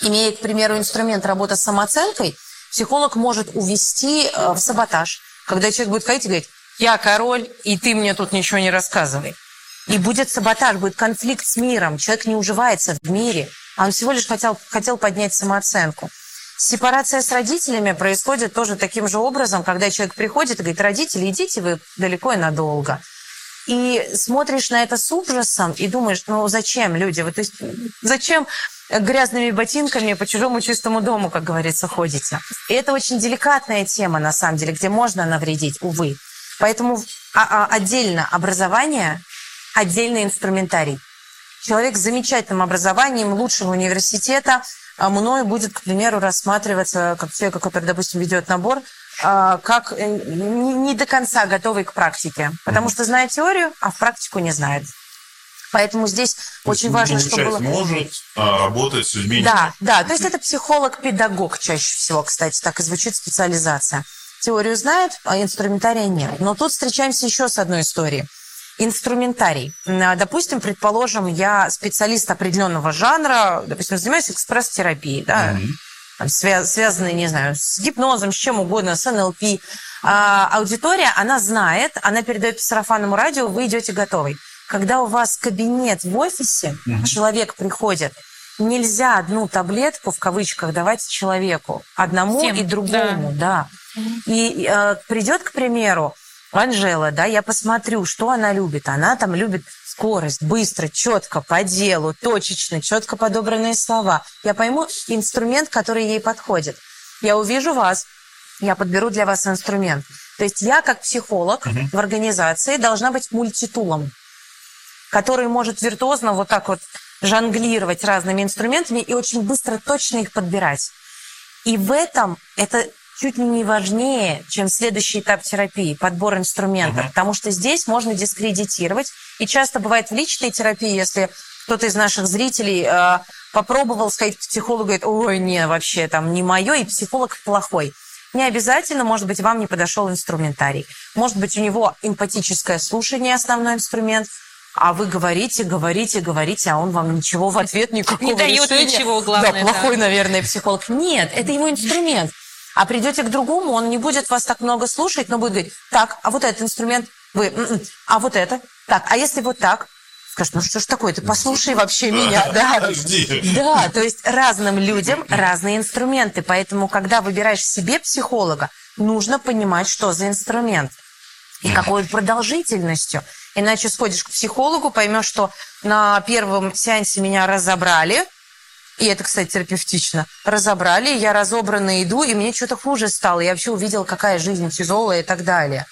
Имея, к примеру, инструмент работы с самооценкой, психолог может увести э, в саботаж. Когда человек будет ходить и говорить, я король, и ты мне тут ничего не рассказывай. И будет саботаж, будет конфликт с миром. Человек не уживается в мире, а он всего лишь хотел, хотел поднять самооценку. Сепарация с родителями происходит тоже таким же образом, когда человек приходит и говорит, родители, идите вы далеко и надолго. И смотришь на это с ужасом и думаешь, ну зачем люди? Вот, то есть, зачем грязными ботинками по чужому чистому дому, как говорится, ходите? И это очень деликатная тема, на самом деле, где можно навредить, увы. Поэтому а, а, отдельно образование отдельный инструментарий. Человек с замечательным образованием, лучшего университета, а мною будет, к примеру, рассматриваться как человек, который, допустим, ведет набор, а, как э, не до конца готовый к практике. Потому что знает теорию, а в практику не знает. Поэтому здесь то очень важно, чтобы было... может а, работать с людьми. Да, да. То есть это психолог-педагог чаще всего, кстати, так и звучит специализация. Теорию знает, а инструментария нет. Но тут встречаемся еще с одной историей инструментарий. Допустим, предположим, я специалист определенного жанра, допустим, занимаюсь экспресс-терапией, да, mm-hmm. свя- связанной, не знаю, с гипнозом, с чем угодно, с НЛП. А аудитория, она знает, она передает по сарафанному радио, вы идете готовый. Когда у вас кабинет в офисе, mm-hmm. человек приходит, нельзя одну таблетку в кавычках давать человеку, одному Всем, и другому, да. да. Mm-hmm. И э, придет, к примеру, Анжела, да, я посмотрю, что она любит. Она там любит скорость, быстро, четко, по делу, точечно, четко подобранные слова. Я пойму инструмент, который ей подходит. Я увижу вас, я подберу для вас инструмент. То есть я, как психолог uh-huh. в организации, должна быть мультитулом, который может виртуозно вот так вот жонглировать разными инструментами и очень быстро, точно их подбирать. И в этом это чуть ли не важнее, чем следующий этап терапии, подбор инструментов, uh-huh. потому что здесь можно дискредитировать. И часто бывает в личной терапии, если кто-то из наших зрителей э, попробовал сходить к психологу и говорит, ой, не, вообще там не мое, и психолог плохой. Не обязательно, может быть, вам не подошел инструментарий. Может быть, у него эмпатическое слушание основной инструмент, а вы говорите, говорите, говорите, а он вам ничего в ответ никакого не дает решения. ничего, главное. Да, плохой, да. наверное, психолог. Нет, это его инструмент. А придете к другому, он не будет вас так много слушать, но будет говорить, так, а вот этот инструмент, вы, м-м, а вот это, так, а если вот так, скажет, ну что ж такое, ты послушай вообще меня. Да, [laughs] да, то есть разным людям разные инструменты. Поэтому, когда выбираешь себе психолога, нужно понимать, что за инструмент и какой продолжительностью. Иначе сходишь к психологу, поймешь, что на первом сеансе меня разобрали, и это, кстати, терапевтично, разобрали, я разобранно иду, и мне что-то хуже стало. Я вообще увидела, какая жизнь тяжелая и так далее.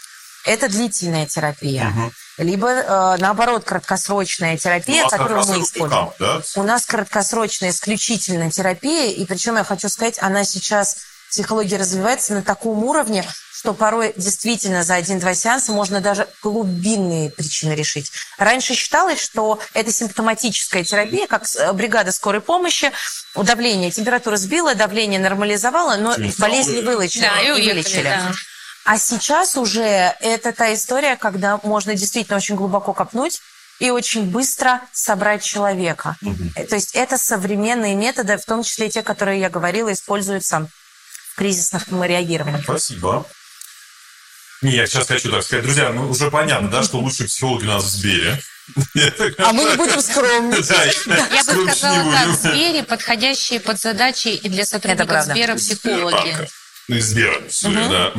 Это длительная терапия. Угу. Либо, э, наоборот, краткосрочная терапия, ну, которую мы используем. Да? У нас краткосрочная исключительно терапия, и причем я хочу сказать, она сейчас, психология развивается на таком уровне, что порой действительно за один-два сеанса можно даже глубинные причины решить. Раньше считалось, что это симптоматическая терапия, как э, бригада скорой помощи, давление, температура сбила, давление нормализовала, но болезнь не вылечили. Да, и уехали, вылечили. Да. А сейчас уже это та история, когда можно действительно очень глубоко копнуть и очень быстро собрать человека. Угу. То есть это современные методы, в том числе те, которые я говорила, используются в кризисных реагированиях. Спасибо. Не, я сейчас хочу так сказать. Друзья, ну уже понятно, да, что лучшие психологи у нас в Сбере. [laughs] А мы не будем скромничать. Я бы сказала так, в Сбере подходящие под задачи и для сотрудников Сбера психологи. Ну, из Сбера, да.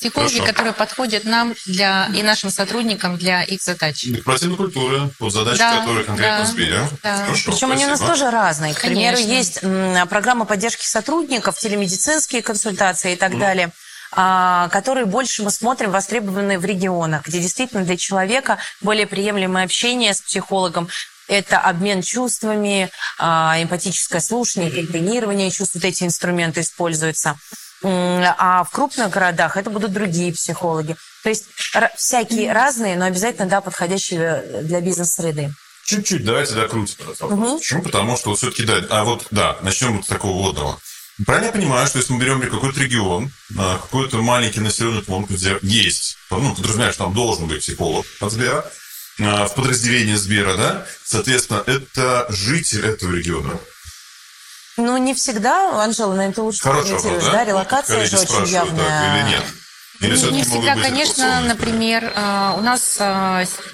Психологи, Хорошо. которые подходят нам для и нашим сотрудникам для их задач. Корпоративной культуры, под задачи да, которые конкретно да, в Сбере. Да. Хорошо, Причем спасибо. они у нас тоже разные. К примеру, есть программа поддержки сотрудников, телемедицинские консультации и так mm. далее. А, которые больше мы смотрим востребованы в регионах, где действительно для человека более приемлемое общение с психологом, это обмен чувствами, а, эмпатическое слушание, тренирование чувств, вот эти инструменты используются. А в крупных городах это будут другие психологи. То есть всякие разные, но обязательно, да, подходящие для бизнес-среды. Чуть-чуть давайте докрутим. Угу. Почему? Потому что вот все-таки, да, а вот, да, начнем вот с такого водного. Правильно я понимаю, что если мы берем какой-то регион, а, какой-то маленький населенный пункт, где есть, ну, подразумеваешь, что там должен быть психолог от Сбера, а, в подразделении Сбера, да, соответственно, это житель этого региона. Ну, не всегда, Анжела, на это лучше Хороший вопрос, да? да? Релокация же очень явная. Так, или нет? Или не всегда, конечно, например, а, у нас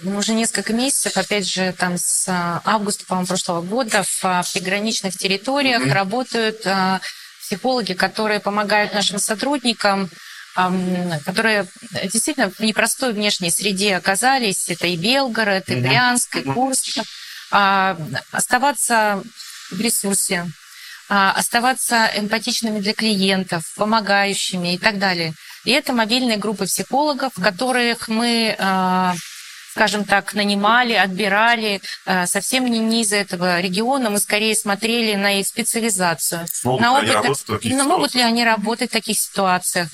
уже несколько месяцев, опять же, там с августа, по-моему, прошлого года в приграничных территориях mm-hmm. работают психологи, которые помогают нашим сотрудникам которые действительно в непростой внешней среде оказались. Это и Белгород, и Брянск, и Курск. А, оставаться в ресурсе, а, оставаться эмпатичными для клиентов, помогающими и так далее. И это мобильные группы психологов, которых мы а, скажем так, нанимали, отбирали совсем не, не из этого региона. Мы скорее смотрели на их специализацию. Могут на опыт, на, могут ли они работать в таких ситуациях.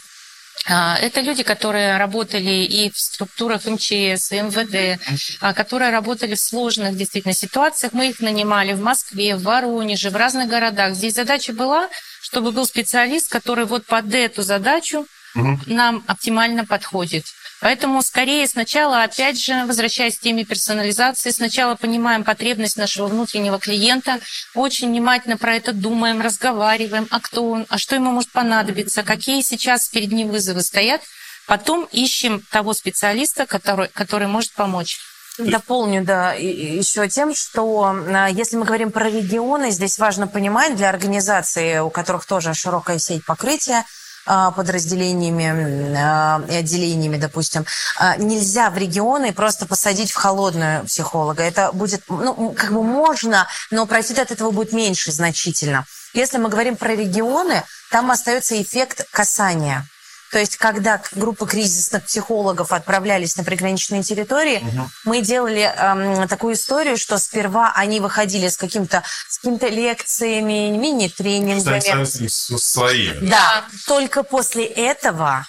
А, это люди, которые работали и в структурах МЧС, МВД, а, которые работали в сложных действительно ситуациях. Мы их нанимали в Москве, в Воронеже, в разных городах. Здесь задача была, чтобы был специалист, который вот под эту задачу угу. нам оптимально подходит. Поэтому скорее сначала, опять же, возвращаясь к теме персонализации, сначала понимаем потребность нашего внутреннего клиента, очень внимательно про это думаем, разговариваем, а кто он, а что ему может понадобиться, какие сейчас перед ним вызовы стоят. Потом ищем того специалиста, который, который может помочь. Дополню, да, еще тем, что а, если мы говорим про регионы, здесь важно понимать для организаций, у которых тоже широкая сеть покрытия, подразделениями а, и отделениями, допустим, а, нельзя в регионы просто посадить в холодную психолога. Это будет, ну, как бы можно, но профит от этого будет меньше значительно. Если мы говорим про регионы, там остается эффект касания. То есть, когда группа кризисных психологов отправлялись на приграничные территории, угу. мы делали эм, такую историю, что сперва они выходили с каким-то с какими-то лекциями, мини-тренингами. Свои. Да, только после этого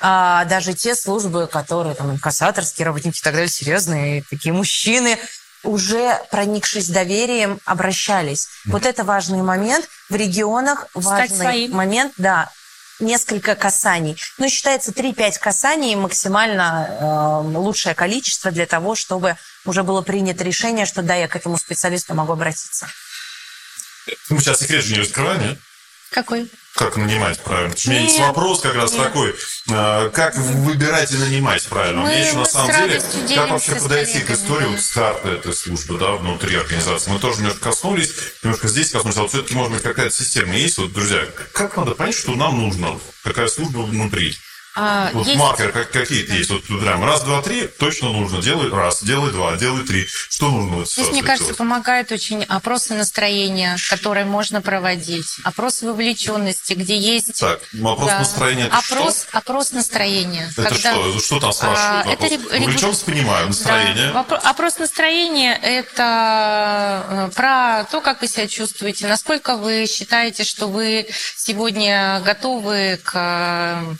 а, даже те службы, которые там инкассаторские работники и так далее, серьезные такие мужчины, уже проникшись доверием, обращались. Mm. Вот это важный момент. В регионах важный момент, да, несколько касаний. Но считается 3-5 касаний максимально э, лучшее количество для того, чтобы уже было принято решение, что да, я к этому специалисту могу обратиться. Мы сейчас секрет же не раскрываем, нет? Какой? Как нанимать правильно? У меня есть вопрос как раз нет. такой. А, как выбирать и нанимать правильно? Мы, У меня еще на самом деле, как вообще подойти к истории вот старта этой службы да, внутри организации? Мы тоже немножко коснулись, немножко здесь коснулись, а вот все-таки, может быть, какая-то система есть. Вот, друзья, как надо понять, что нам нужно? Какая служба внутри? А, вот есть... маркеры как, какие-то есть. Вот прям раз, два, три, точно нужно. Делай раз, делай два, делай три. Что нужно Здесь, мне кажется, делать? помогает очень опросы настроения, которые можно проводить. Опросы вовлеченности, где есть... Так, опрос да, настроения это опрос, что? Опрос настроения. Это когда... что? Что там спрашивают? А, это реб... Вовлеченность понимаю, настроение. Да. Опрос настроения – это э, про то, как вы себя чувствуете, насколько вы считаете, что вы сегодня готовы к а,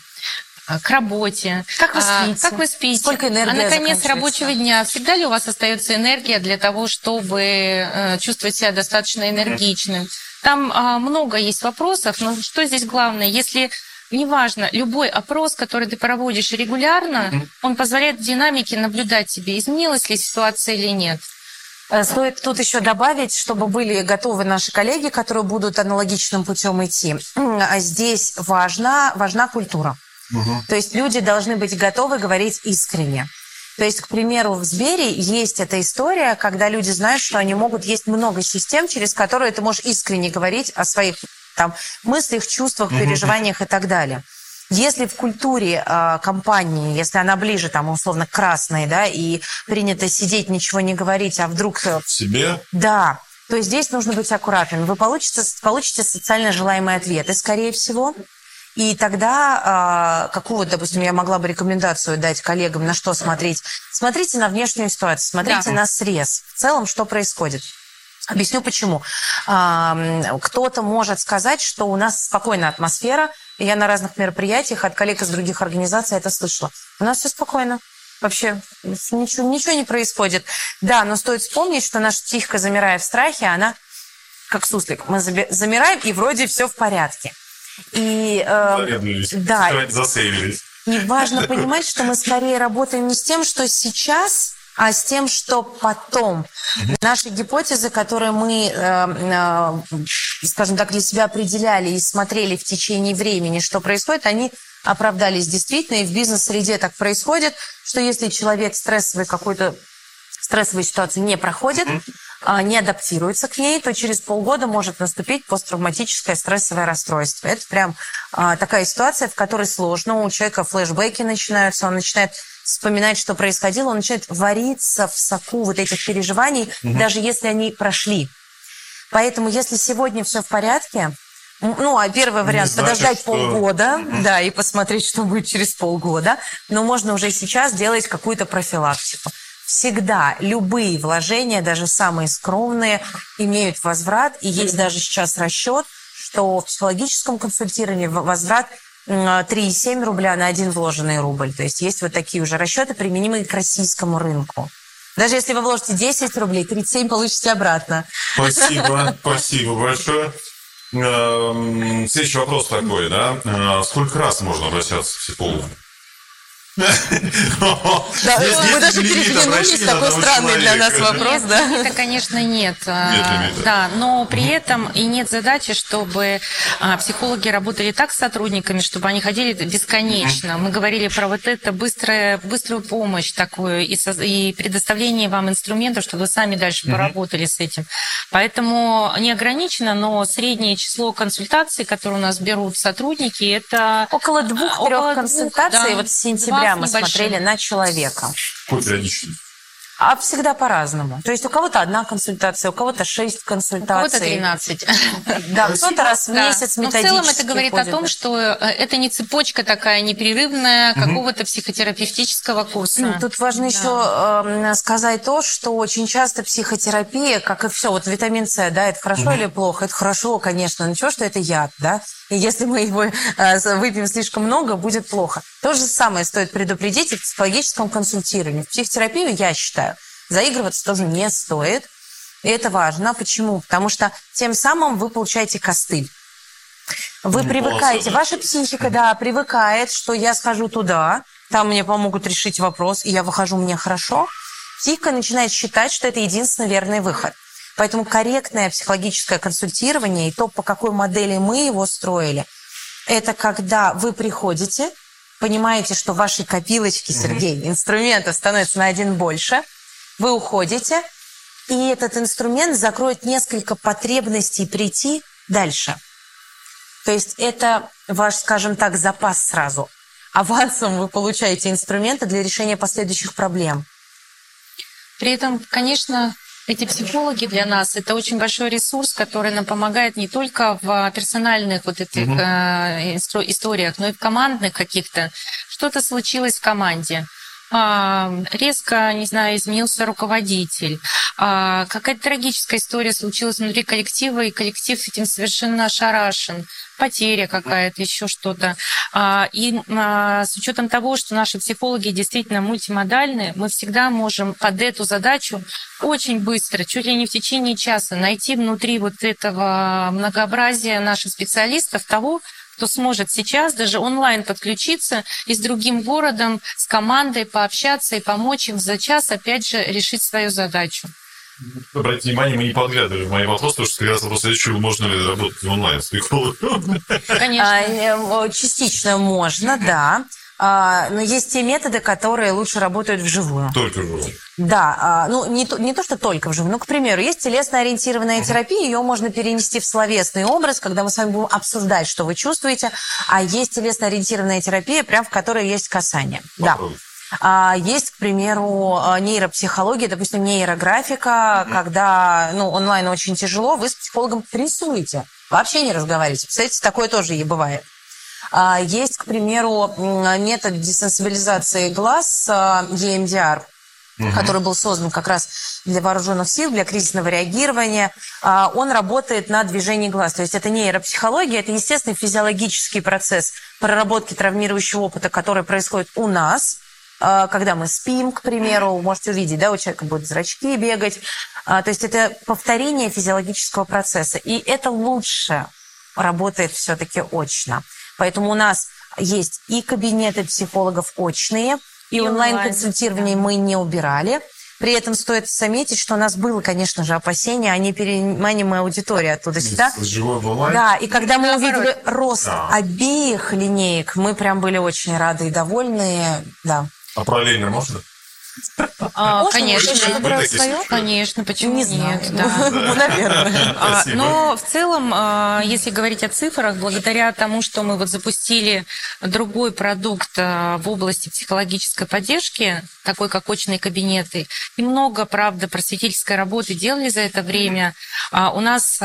к работе. Как вы а, спите? Как вы спите? Сколько энергии А на конец рабочего дня всегда ли у вас остается энергия для того, чтобы э, чувствовать себя достаточно энергичным? Там а, много есть вопросов, но что здесь главное? Если неважно, любой опрос, который ты проводишь регулярно, он позволяет в динамике наблюдать себе, изменилась ли ситуация или нет. Э, стоит тут еще добавить, чтобы были готовы наши коллеги, которые будут аналогичным путем идти. Здесь важна, важна культура. Угу. То есть люди должны быть готовы говорить искренне. То есть, к примеру, в Сбере есть эта история, когда люди знают, что они могут есть много систем, через которые ты можешь искренне говорить о своих там, мыслях, чувствах, переживаниях и так далее. Если в культуре э, компании, если она ближе, там, условно, к красной, да, и принято сидеть, ничего не говорить, а вдруг... Э, в себе? Да. То есть здесь нужно быть аккуратным. Вы получите, получите социально желаемый ответ, и, скорее всего, И тогда, э, какую, допустим, я могла бы рекомендацию дать коллегам, на что смотреть? Смотрите на внешнюю ситуацию, смотрите Да. на срез. В целом, что происходит? Объясню почему. А, Кто-то может сказать, что у нас спокойная атмосфера. Я на разных мероприятиях от коллег из других организаций это слышала. У нас все спокойно. Вообще ничего, ничего не происходит. Да, но стоит вспомнить, что наша психика, замирая в страхе, она как суслик. Мы замираем, и вроде все в порядке. И, э, да, и важно понимать, что мы скорее работаем не с тем, что сейчас, а с тем, что потом. Наши гипотезы, которые мы, э, э, скажем так, для себя определяли и смотрели в течение времени, что происходит, они оправдались действительно. И в бизнес-среде так происходит, что если человек стрессовый какой-то стрессовую ситуацию не проходит, а, не адаптируется к ней, то через полгода может наступить посттравматическое стрессовое расстройство. Это прям а, такая ситуация, в которой сложно. У человека флешбеки начинаются, он начинает вспоминать, что происходило, он начинает вариться в соку вот этих переживаний, даже если они прошли. Поэтому, если сегодня все в порядке, ну, а первый вариант значит, подождать что- полгода, да, и посмотреть, что будет через полгода, но можно уже сейчас делать какую-то профилактику. Всегда любые вложения, даже самые скромные, имеют возврат, и есть даже сейчас расчет, что в психологическом консультировании в- возврат м, 3,7 рубля на один вложенный рубль. То есть есть вот такие уже расчеты, применимые к российскому рынку. Даже если вы вложите 10 рублей, 37 получите обратно. Спасибо, [laughs] спасибо большое. Эм, Следующий вопрос такой, да? Э, Сколько раз можно обращаться к психологу? Мы даже переглянулись, такой странный для нас вопрос, да? лимита, конечно, нет. Да, но при этом и нет задачи, чтобы а, психологи работали так с сотрудниками, чтобы они ходили бесконечно. Мы говорили про вот это быструю помощь такую и, предоставление вам инструментов, чтобы вы сами дальше поработали с этим. Поэтому не ограничено, но среднее число консультаций, которые у нас берут сотрудники, это Около двух-трех двух, консультаций. да. Вот с сентября С мы небольшим. смотрели на человека. Какой периодичность? А всегда по-разному. То есть у кого-то одна консультация, у кого-то шесть у кого-то консультаций. 13. Да, кто-то раз в месяц Но в целом это говорит о том, что э, это не цепочка такая непрерывная какого-то психотерапевтического курса. Ну, Тут важно Да. еще э, сказать то, что очень часто психотерапия, как и все, вот витамин С, да, это хорошо или плохо? Это хорошо, конечно, ничего, что это яд, да? Если мы его э, выпьем слишком много, будет плохо. То же самое стоит предупредить и в психологическом консультировании. В психотерапию, я считаю, заигрываться тоже не стоит. И это важно. Почему? Потому что тем самым вы получаете костыль. Вы Ну, привыкаете, ваша психика, да, привыкает, что я схожу туда, там мне помогут решить вопрос, и я выхожу, мне хорошо. Психика начинает считать, что это единственный верный выход. Поэтому корректное психологическое консультирование и то, по какой модели мы его строили, это когда вы приходите, понимаете, что вашей копилочки, Сергей, инструментов становится на один больше, вы уходите, и этот инструмент закроет несколько потребностей прийти дальше. То есть это ваш, скажем так, запас сразу. Авансом вы получаете инструменты для решения последующих проблем. При этом, конечно, эти психологи для нас это очень большой ресурс, который нам помогает не только в персональных вот этих э, инстру- историях, но и в командных каких-то. Что-то случилось в команде. А, резко, не знаю, изменился руководитель. А, какая-то трагическая история случилась внутри коллектива, и коллектив этим совершенно ошарашен. Потеря какая-то, еще что-то. А, и а, с учетом того, что наши психологи действительно мультимодальны, мы всегда можем под эту задачу очень быстро, чуть ли не в течение часа, найти внутри вот этого многообразия наших специалистов того, кто сможет сейчас даже онлайн подключиться и с другим городом, с командой пообщаться и помочь им за час, опять же, решить свою задачу. Обратите внимание, мы не подглядывали в мои вопросы, потому что как раз вопрос следующий, можно ли работать онлайн с. Конечно. А, э, частично можно, да. А, но есть те методы, которые лучше работают вживую. Только же. Да, а, ну не то, не то, что только вживую. Ну, к примеру, есть телесно-ориентированная терапия, ее можно перенести в словесный образ, когда мы с вами будем обсуждать, что вы чувствуете, а есть телесно-ориентированная терапия, прям в которой есть касание. Да. Попробуй. А, Есть, к примеру, а, нейропсихология, допустим, нейрографика, когда ну, онлайн очень тяжело, вы с психологом рисуете, вообще не разговариваете. Представляете, такое тоже и бывает. А, есть, к примеру, метод десенсибилизации глаз EMDR, угу. который был создан как раз для вооруженных сил, для кризисного реагирования. А, он работает на движении глаз. То есть это нейропсихология, это естественный физиологический процесс проработки травмирующего опыта, который происходит у нас, а, когда мы спим, к примеру, можете увидеть, да, у человека будут зрачки бегать. А, то есть это повторение физиологического процесса. И это лучше работает все-таки очно. Поэтому у нас есть и кабинеты психологов очные, и, и онлайн-консультирование да. мы не убирали. При этом стоит заметить, что у нас было, конечно же, опасение о непереманимой аудитории оттуда сюда. Да, и когда мы увидели рост да. обеих линеек, мы прям были очень рады и довольны. Да. А параллельно можно? А, конечно, конечно, почему не нет? Да. Ну, наверное. А, но в целом, а, если говорить о цифрах, благодаря тому, что мы вот запустили другой продукт а, в области психологической поддержки, такой как очные кабинеты, и много, правда, просветительской работы делали за это время, у нас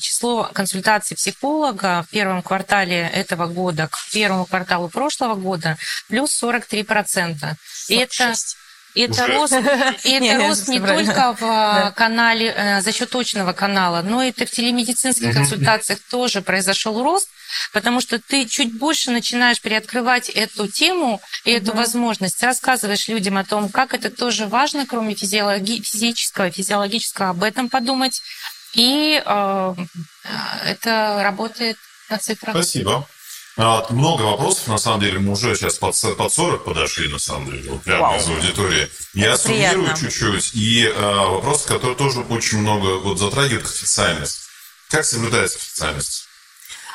число консультаций психолога в первом квартале этого года к первому кварталу прошлого года плюс 43%. И это это рост, [laughs] это рост не только в [laughs] канале, э, за счет точного канала, но и в телемедицинских консультациях тоже произошел рост, потому что ты чуть больше начинаешь приоткрывать эту тему и эту возможность, рассказываешь людям о том, как это тоже важно, кроме физиологи- физического, физиологического, об этом подумать. И э, это работает на цифрах. Спасибо. А, много вопросов, на самом деле, мы уже сейчас под, под 40 подошли, на самом деле, вот прямо Вау. из аудитории. Я Это суммирую чуть-чуть. И а, вопрос, который тоже очень много вот, затрагивает официальность. Как соблюдается официальность?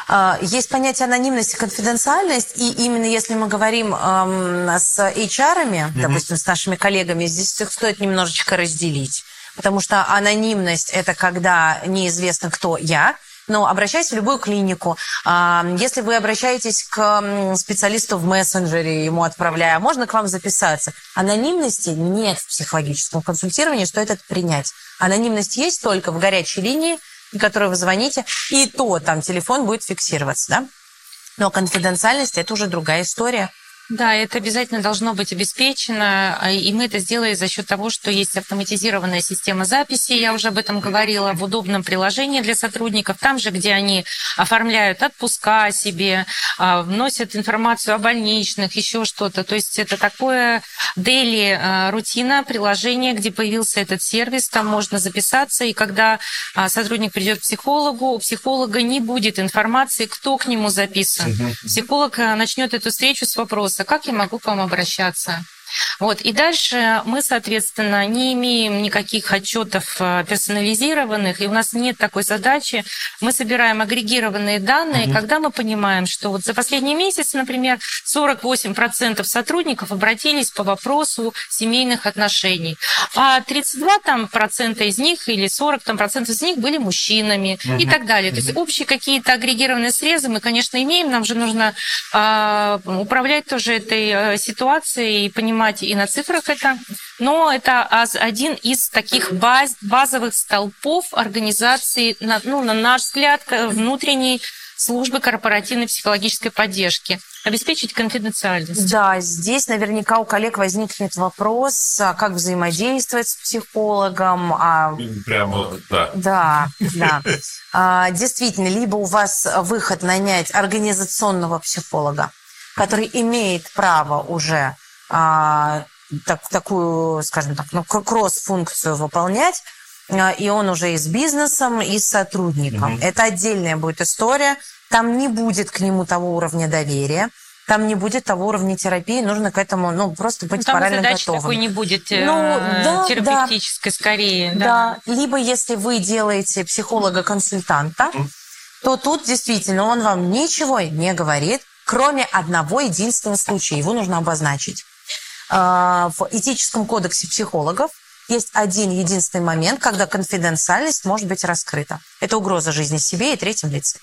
А, есть понятие анонимность и конфиденциальность, и именно если мы говорим эм, с HR, mm-hmm. допустим, с нашими коллегами, здесь их стоит немножечко разделить. Потому что анонимность – это когда неизвестно, кто я, но обращаясь в любую клинику, если вы обращаетесь к специалисту в мессенджере, ему отправляя, можно к вам записаться. Анонимности нет в психологическом консультировании, стоит это принять. Анонимность есть только в горячей линии, в которой вы звоните, и то там телефон будет фиксироваться, да? Но конфиденциальность – это уже другая история. Да, это обязательно должно быть обеспечено, а, и мы это сделаем за счет того, что есть автоматизированная система записи, я уже об этом говорила, в удобном приложении для сотрудников, там же, где они оформляют отпуска себе, а, вносят информацию о больничных, еще что-то. То есть это такое daily а, рутина, приложение, где появился этот сервис, там можно записаться, и когда сотрудник придет к психологу, у психолога не будет информации, кто к нему записан. Психолог начнет эту встречу с вопроса, вопроса, как я могу к вам обращаться? Вот. И дальше мы, соответственно, не имеем никаких отчетов э, персонализированных, и у нас нет такой задачи. Мы собираем агрегированные данные, угу. когда мы понимаем, что вот за последний месяц, например, 48% сотрудников обратились по вопросу семейных отношений, а 32 там, процента из них или 40 там, процентов из них были мужчинами угу. и так далее. То есть общие какие-то агрегированные срезы мы, конечно, имеем, нам же нужно э, управлять тоже этой э, ситуацией и понимать, понимать и на цифрах это, но это один из таких баз, базовых столпов организации, ну, на наш взгляд, внутренней службы корпоративной психологической поддержки обеспечить конфиденциальность. Да, здесь наверняка у коллег возникнет вопрос, а как взаимодействовать с психологом. А... Прямо, да. Да, да. А, действительно, либо у вас выход нанять организационного психолога, который имеет право уже а, так, такую, скажем так, ну, кросс-функцию выполнять, а, и он уже и с бизнесом, и с сотрудником. Mm-hmm. Это отдельная будет история. Там не будет к нему того уровня доверия. Там не будет того уровня терапии, нужно к этому, ну, просто быть ну, там морально задачи готовым. такой не будет э, ну, да, терапевтической да. скорее. Да. да, либо если вы делаете психолога-консультанта, mm-hmm. то тут действительно он вам ничего не говорит, кроме одного единственного случая. Его нужно обозначить. А, в этическом кодексе психологов есть один единственный момент, когда конфиденциальность может быть раскрыта. Это угроза жизни себе и третьим лицам.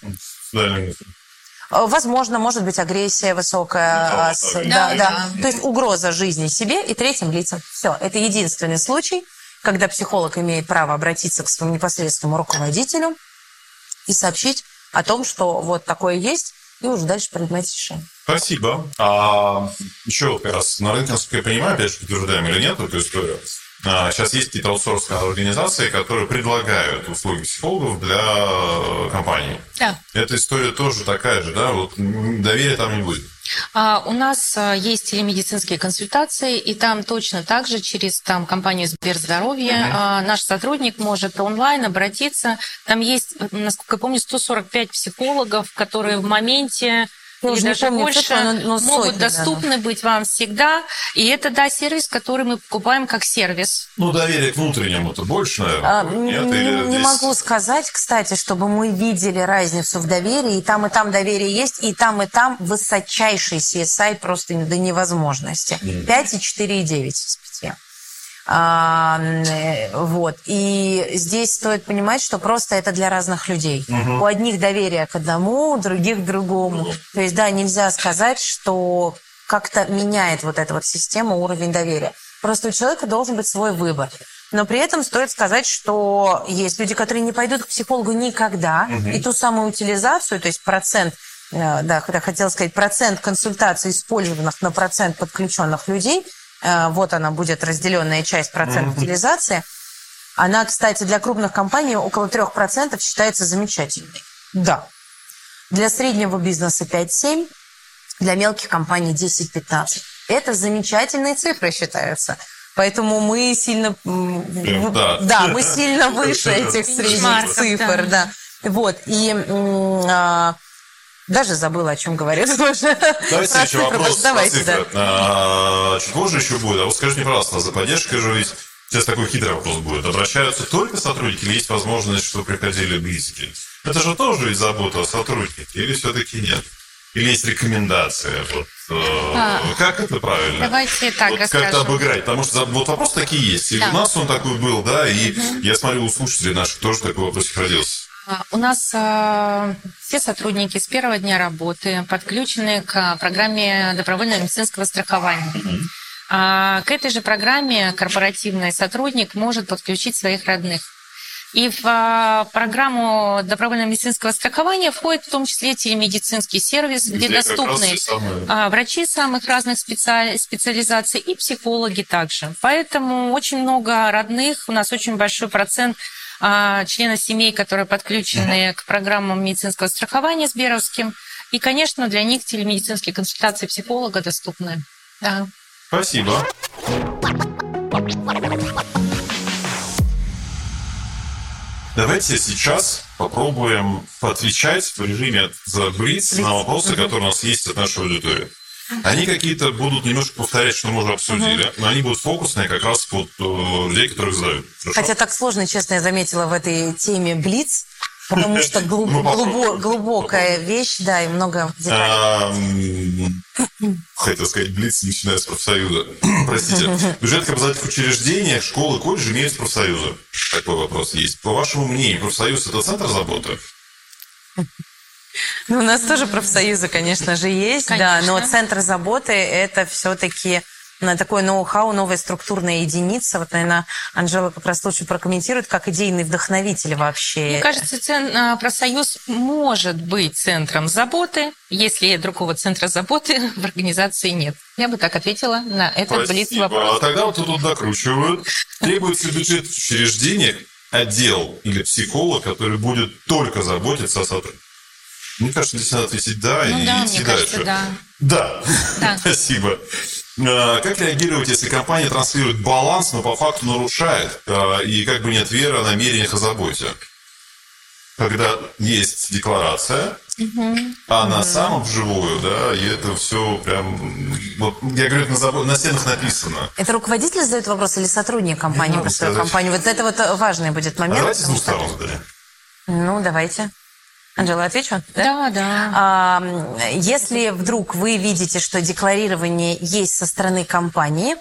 А, возможно, может быть агрессия высокая. Да, а, с, да, да, да. То есть угроза жизни себе и третьим лицам. Все, это единственный случай, когда психолог имеет право обратиться к своему непосредственному руководителю и сообщить о том, что вот такое есть, и уже дальше принимать решение. Спасибо. А еще как раз на рынке, насколько я понимаю, опять же, подтверждаем или нет эту историю, сейчас есть какие-то аутсорсные организации, которые предлагают услуги психологов для э, компаний. Да. Эта история тоже такая же, да? Вот доверия там не будет. А, у нас а, есть телемедицинские консультации, и там точно так же через там, компанию Сберздоровье uh-huh. наш сотрудник может онлайн обратиться. Там есть, насколько я помню, 145 психологов, которые в моменте ну, или даже больше, но, но сотни, могут доступны да, быть вам всегда. И это, да, сервис, который мы покупаем как сервис. Ну, доверие к внутреннему-то больше, наверное. А, нет, не, не могу сказать, кстати, чтобы мы видели разницу в доверии. И там, и там доверие есть, и там, и там высочайший CSI просто до невозможности. 5,4,9 вот. И здесь стоит понимать, что просто это для разных людей. Угу. У одних доверие к одному, у других к другому. Угу. То есть, да, нельзя сказать, что как-то меняет вот эта вот система уровень доверия. Просто у человека должен быть свой выбор. Но при этом стоит сказать, что есть люди, которые не пойдут к психологу никогда, угу. и ту самую утилизацию, то есть процент э, да, хотела сказать, процент консультаций, использованных на процент подключенных людей – Э, вот она будет разделенная часть процент утилизации. Она, кстати, для крупных компаний около 3% считается замечательной. Да. Для среднего бизнеса 5-7, для мелких компаний 10-15. Это замечательные цифры считаются. Поэтому мы сильно, да. да, мы сильно выше этих средних цифр, да. Вот и а, даже забыла, о чем говорят [laughs] уже. Давайте еще вопрос. Давайте, да. А, чуть позже еще будет. А вот скажите мне, пожалуйста, за поддержкой же ведь сейчас такой хитрый вопрос будет. Обращаются только сотрудники или есть возможность, что приходили близкие? Это же тоже ведь забота о сотруднике или все-таки нет? Или есть рекомендация? Вот, э, а, как это правильно? Давайте так вот расскажем. Как-то обыграть. Потому что вот вопросы такие есть. И да. у нас он такой был, да, и угу. я смотрю, у слушателей наших тоже такой вопросик родился. А, у нас а, все сотрудники с первого дня работы подключены к программе добровольного медицинского страхования. А, к этой же программе корпоративный сотрудник может подключить своих родных. И в программу добровольного медицинского страхования входит в том числе телемедицинский сервис, где, где доступны самые... врачи самых разных специаль... специализаций и психологи также. Поэтому очень много родных, у нас очень большой процент а, члены семей, которые подключены к программам медицинского страхования Сберовским. И, конечно, для них телемедицинские консультации психолога доступны. Да. Спасибо. Давайте сейчас попробуем отвечать в режиме за Блиц на вопросы, которые у нас есть от нашей аудитории. Они какие-то будут немножко повторять, что мы уже обсудили, угу. но они будут фокусные как раз под э, людей, которых задают. Хорошо? Хотя так сложно, честно, я заметила в этой теме Блиц, потому что [laughs] глуб, глубо, глубокая вещь, да, и много Хотел сказать, Блиц начиная с профсоюза. [clears throat] Простите. Бюджет образовательных учреждениях, школы, колледжи имеют профсоюзы. Такой вопрос есть. По вашему мнению, профсоюз – это центр заботы? Ну, у нас тоже профсоюзы, конечно же, есть, конечно. да, но центр заботы – это все-таки на такое ноу-хау, новая структурная единица. Вот, наверное, Анжела как раз лучше прокомментирует, как идейный вдохновитель вообще. Мне кажется, цен... А, профсоюз может быть центром заботы, если другого центра заботы [laughs] в организации нет. Я бы так ответила на этот блиц вопрос. А тогда вот тут докручивают. Требуется бюджет учреждения отдел или психолог, который будет только заботиться о сотрудниках. Мне кажется, здесь надо ответить «да» ну, и да, идти дальше. Кажется, да. Да, да. [laughs] спасибо. А, как реагировать, если компания транслирует баланс, но по факту нарушает, а, и как бы нет веры о намерениях о заботе? Когда есть декларация, угу. а угу. на самом вживую, да, и это все прям, вот, я говорю, на, забо... на стенах написано. Это руководитель задает вопрос или сотрудник компании про компанию? Вот это вот важный будет момент. А давайте с двух сторон зададим. Ну, давайте. Анжела, отвечу? Да, да. да. А, если вдруг вы видите, что декларирование есть со стороны компании,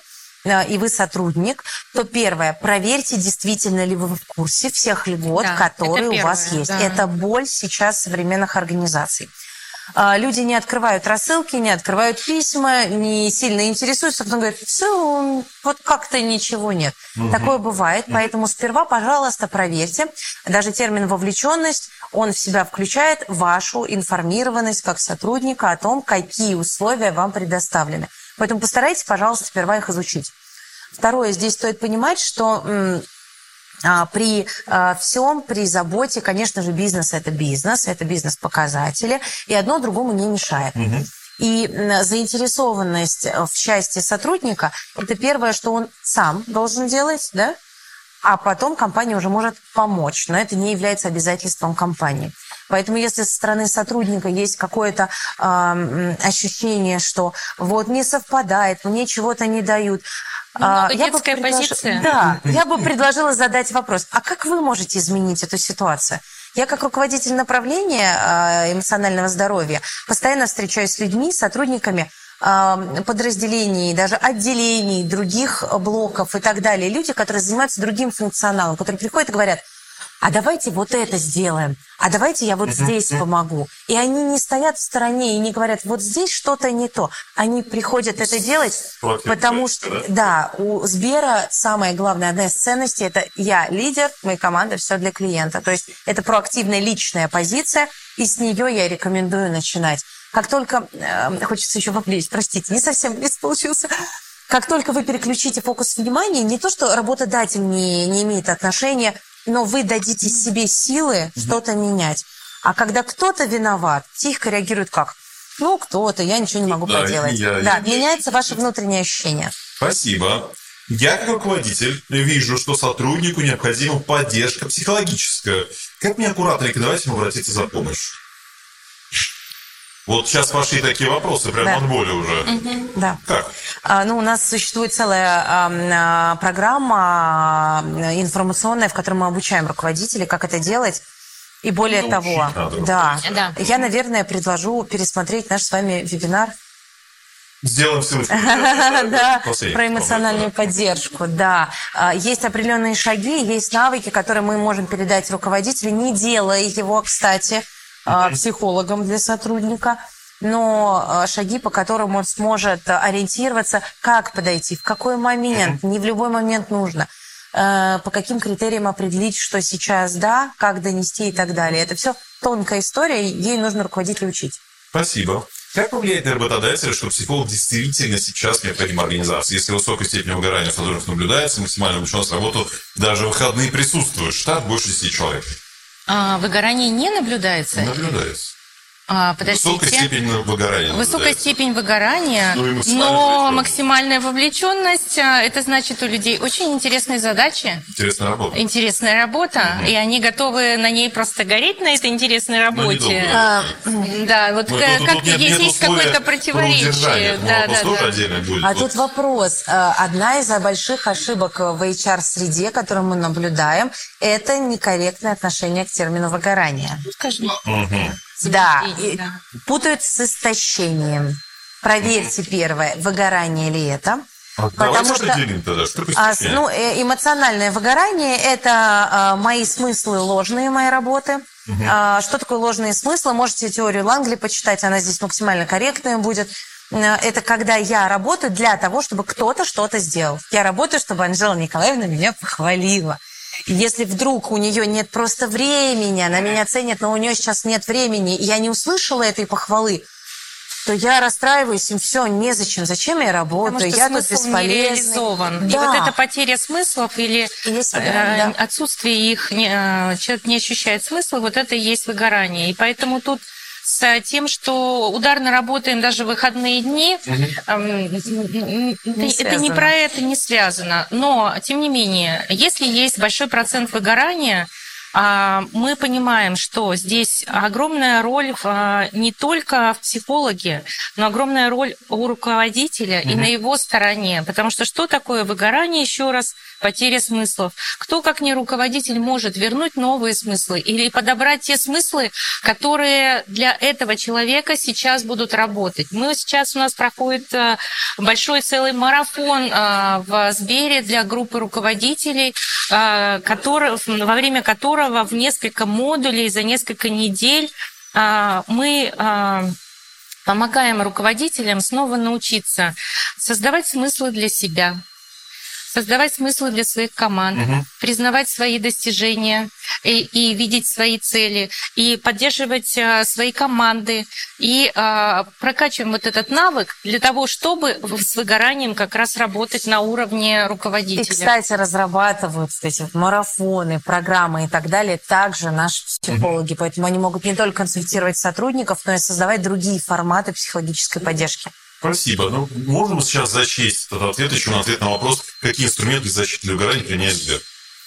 а, и вы сотрудник, то первое, проверьте, действительно ли вы в курсе всех льгот, да, которые первое, у вас есть. Да. Это боль сейчас современных организаций. А, люди не открывают рассылки, не открывают письма, не сильно интересуются, потом говорят, все, вот как-то ничего нет. Угу. Такое бывает, поэтому сперва, пожалуйста, проверьте. Даже термин «вовлеченность» он в себя включает вашу информированность как сотрудника о том, какие условия вам предоставлены. Поэтому постарайтесь, пожалуйста, сперва их изучить. Второе, здесь стоит понимать, что а, при а, всем, при заботе, конечно же, бизнес – это бизнес, это бизнес-показатели, и одно другому не мешает. Угу. И заинтересованность в счастье сотрудника – это первое, что он сам должен делать, да? А потом компания уже может помочь, но это не является обязательством компании. Поэтому если со стороны сотрудника есть какое-то э, ощущение, что вот не совпадает, мне чего-то не дают, а, Немного я бы предлож... позиция. Да, [laughs] я бы предложила задать вопрос, а как вы можете изменить эту ситуацию? Я как руководитель направления а, эмоционального здоровья постоянно встречаюсь с людьми, сотрудниками а, подразделений, даже отделений, других блоков и так далее. Люди, которые занимаются другим функционалом, которые приходят и говорят, а давайте вот это сделаем, а давайте я вот здесь помогу. И они не стоят в стороне и не говорят, вот здесь что-то не то. Они приходят это делать, потому что, да, у Сбера самое главное, одна из ценностей, это я лидер, моя команда, все для клиента. То есть это проактивная личная позиция, и с нее я рекомендую начинать. Как только, э, хочется еще вовлечь, простите, не совсем близ получился, как только вы переключите фокус внимания, не то, что работодатель не, не имеет отношения но вы дадите себе силы что-то менять. А когда кто-то виноват, тихо реагирует как? Ну, кто-то, я ничего не могу да, поделать. Я, да, я, меняется ваше внутреннее ощущение. Спасибо. Я, как руководитель, вижу, что сотруднику необходима поддержка психологическая. Как мне аккуратно рекомендовать ему обратиться за помощью? Вот сейчас пошли такие вопросы, прям да. от боли уже. Угу. Да. Как? А, ну, у нас существует целая а, программа а, информационная, в которой мы обучаем руководителей, как это делать. И более Научить того, надо, да, да, я, наверное, предложу пересмотреть наш с вами вебинар. Сделаем ссылочку. [laughs] Да, про эмоциональную поддержку, да. А, есть определенные шаги, есть навыки, которые мы можем передать руководителю, не делая его, кстати, психологом для сотрудника, но а, шаги, по которым он сможет ориентироваться, как подойти, в какой момент, не в любой момент нужно, а, по каким критериям определить, что сейчас да, как донести и так далее. Это все тонкая история, ей нужно руководителя учить. Спасибо. Как повлияет на работодателя, что психолог действительно сейчас необходим организации? Если высокая степень выгорания сотрудников наблюдается, максимально увлеченность работу, даже выходные присутствуют, штат больше 10 человек. А, выгорание не наблюдается? Наблюдается. А, подождите. Высокая степень выгорания. Высокая степень выгорания, ну, но максимальная вовлеченность, а, это значит у людей очень интересные задачи. Интересная работа. Интересная работа, угу. и они готовы на ней просто гореть, на этой интересной работе. А, да, вот ну, как, тут, тут есть, есть какое-то противоречие. Да, да, да. Будет. А вот. тут вопрос. А, одна из больших ошибок в HR-среде, которую мы наблюдаем, это некорректное отношение к термину выгорания. Ну, скажи. Угу. Да, и путают с истощением. Проверьте первое, выгорание ли это. А потому что тогда, что а, ну, э, эмоциональное выгорание – это а, мои смыслы ложные, мои работы. Угу. А, что такое ложные смыслы? Можете теорию Лангли почитать, она здесь максимально корректная будет. Э, это когда я работаю для того, чтобы кто-то что-то сделал. Я работаю, чтобы Анжела Николаевна меня похвалила. Если вдруг у нее нет просто времени, она меня ценит, но у нее сейчас нет времени, и я не услышала этой похвалы, то я расстраиваюсь, им все, незачем, зачем я работаю, Потому что я тут реализован. Да. И вот эта потеря смыслов или есть э, да. отсутствие их, не, э, человек не ощущает смысла, вот это и есть выгорание. И поэтому тут с тем, что ударно работаем даже в выходные дни, угу. не это не про это не связано. Но, тем не менее, если есть большой процент выгорания, а, мы понимаем, что здесь огромная роль в, не только в психологе, но огромная роль у руководителя угу. и на его стороне. Потому что что такое выгорание, еще раз, потеря смыслов? Кто, как не руководитель, может вернуть новые смыслы или подобрать те смыслы, которые для этого человека сейчас будут работать? Мы сейчас у нас проходит э, большой целый марафон э, в Сбере для группы руководителей, э, который, во время которого в несколько модулей за несколько недель мы помогаем руководителям снова научиться создавать смыслы для себя, создавать смыслы для своих команд, угу. признавать свои достижения и, и видеть свои цели, и поддерживать а, свои команды, и а, прокачиваем вот этот навык для того, чтобы с выгоранием как раз работать на уровне руководителя. И, кстати, разрабатывают эти марафоны, программы и так далее также наши психологи, угу. поэтому они могут не только консультировать сотрудников, но и создавать другие форматы психологической поддержки. Спасибо. Ну, можем сейчас зачесть этот ответ еще на ответ на вопрос, какие инструменты защиты для выгорания применяет Сбер?